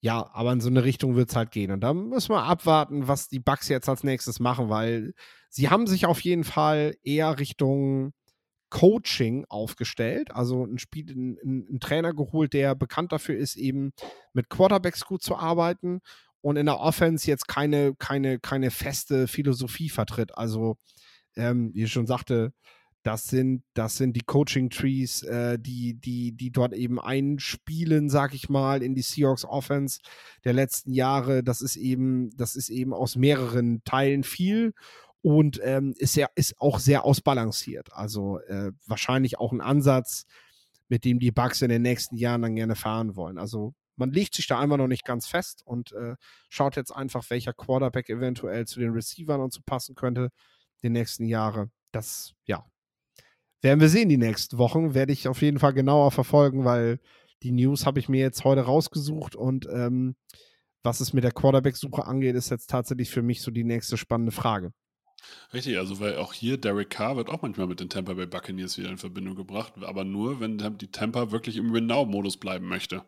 Speaker 2: Ja, aber in so eine Richtung wird es halt gehen. Und da müssen wir abwarten, was die Bugs jetzt als nächstes machen, weil sie haben sich auf jeden Fall eher Richtung Coaching aufgestellt. Also ein, Spiel, ein, ein, Trainer geholt, der bekannt dafür ist, eben mit Quarterbacks gut zu arbeiten und in der Offense jetzt keine, keine, keine feste Philosophie vertritt. Also, ähm, wie ich schon sagte, das sind, das sind die Coaching-Trees, äh, die, die, die dort eben einspielen, sag ich mal, in die Seahawks Offense der letzten Jahre. Das ist eben, das ist eben aus mehreren Teilen viel und ähm, ist, sehr, ist auch sehr ausbalanciert. Also äh, wahrscheinlich auch ein Ansatz, mit dem die Bugs in den nächsten Jahren dann gerne fahren wollen. Also man legt sich da einmal noch nicht ganz fest und äh, schaut jetzt einfach, welcher Quarterback eventuell zu den Receivern und so passen könnte die nächsten Jahre. Das, ja, werden wir sehen die nächsten Wochen. Werde ich auf jeden Fall genauer verfolgen, weil die News habe ich mir jetzt heute rausgesucht und ähm, was es mit der Quarterback-Suche angeht, ist jetzt tatsächlich für mich so die nächste spannende Frage.
Speaker 1: Richtig, also weil auch hier Derek Carr wird auch manchmal mit den Tampa Bay Buccaneers wieder in Verbindung gebracht, aber nur, wenn die Tampa wirklich im Win-Now-Modus bleiben möchte.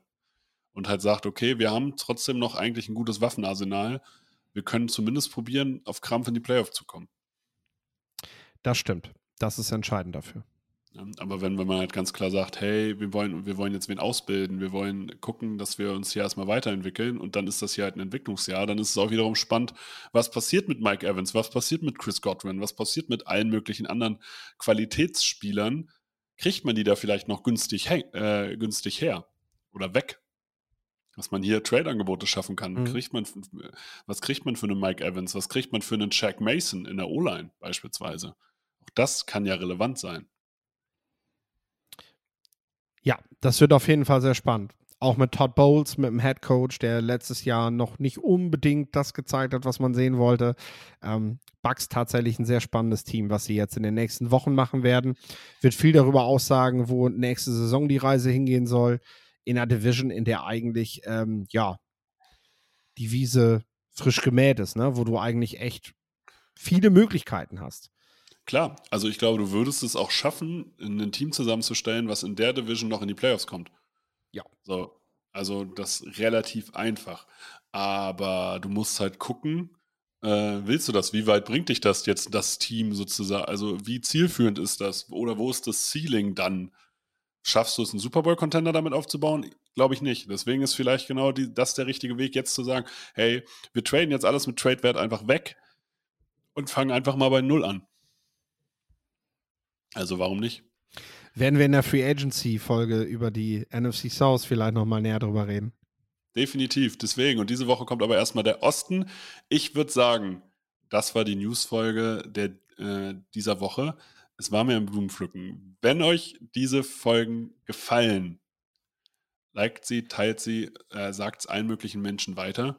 Speaker 1: Und halt sagt, okay, wir haben trotzdem noch eigentlich ein gutes Waffenarsenal. Wir können zumindest probieren, auf Krampf in die Playoffs zu kommen.
Speaker 2: Das stimmt. Das ist entscheidend dafür.
Speaker 1: Aber wenn, wenn man halt ganz klar sagt, hey, wir wollen, wir wollen jetzt wen ausbilden, wir wollen gucken, dass wir uns hier erstmal weiterentwickeln und dann ist das hier halt ein Entwicklungsjahr, dann ist es auch wiederum spannend, was passiert mit Mike Evans, was passiert mit Chris Godwin, was passiert mit allen möglichen anderen Qualitätsspielern. Kriegt man die da vielleicht noch günstig, äh, günstig her oder weg? Dass man hier Trade-Angebote schaffen kann. Mhm. Kriegt man, was kriegt man für einen Mike Evans? Was kriegt man für einen Shaq Mason in der O-Line beispielsweise? Das kann ja relevant sein.
Speaker 2: Ja, das wird auf jeden Fall sehr spannend. Auch mit Todd Bowles, mit dem Head Coach, der letztes Jahr noch nicht unbedingt das gezeigt hat, was man sehen wollte. Ähm, Bucks tatsächlich ein sehr spannendes Team, was sie jetzt in den nächsten Wochen machen werden. Wird viel darüber aussagen, wo nächste Saison die Reise hingehen soll. In einer Division, in der eigentlich, ähm, ja, die Wiese frisch gemäht ist, ne? wo du eigentlich echt viele Möglichkeiten hast.
Speaker 1: Klar, also ich glaube, du würdest es auch schaffen, ein Team zusammenzustellen, was in der Division noch in die Playoffs kommt.
Speaker 2: Ja.
Speaker 1: So, also das relativ einfach. Aber du musst halt gucken, äh, willst du das? Wie weit bringt dich das jetzt, das Team sozusagen? Also wie zielführend ist das? Oder wo ist das Ceiling dann? Schaffst du es, einen Super Bowl-Contender damit aufzubauen? Glaube ich nicht. Deswegen ist vielleicht genau die, das der richtige Weg, jetzt zu sagen, hey, wir traden jetzt alles mit Trade-Wert einfach weg und fangen einfach mal bei Null an. Also warum nicht?
Speaker 2: Werden wir in der Free Agency Folge über die NFC South vielleicht nochmal näher drüber reden?
Speaker 1: Definitiv, deswegen. Und diese Woche kommt aber erstmal der Osten. Ich würde sagen, das war die Newsfolge der, äh, dieser Woche. Es war mir ein Blumenpflücken. Wenn euch diese Folgen gefallen, liked sie, teilt sie, äh, sagt es allen möglichen Menschen weiter.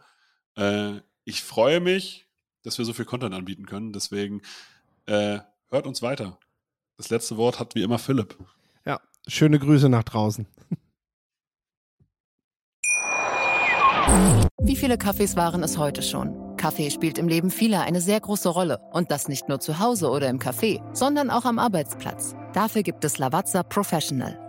Speaker 1: Äh, ich freue mich, dass wir so viel Content anbieten können. Deswegen äh, hört uns weiter. Das letzte Wort hat wie immer Philipp.
Speaker 2: Ja, schöne Grüße nach draußen.
Speaker 3: Wie viele Kaffees waren es heute schon? Kaffee spielt im Leben vieler eine sehr große Rolle. Und das nicht nur zu Hause oder im Café, sondern auch am Arbeitsplatz. Dafür gibt es Lavazza Professional.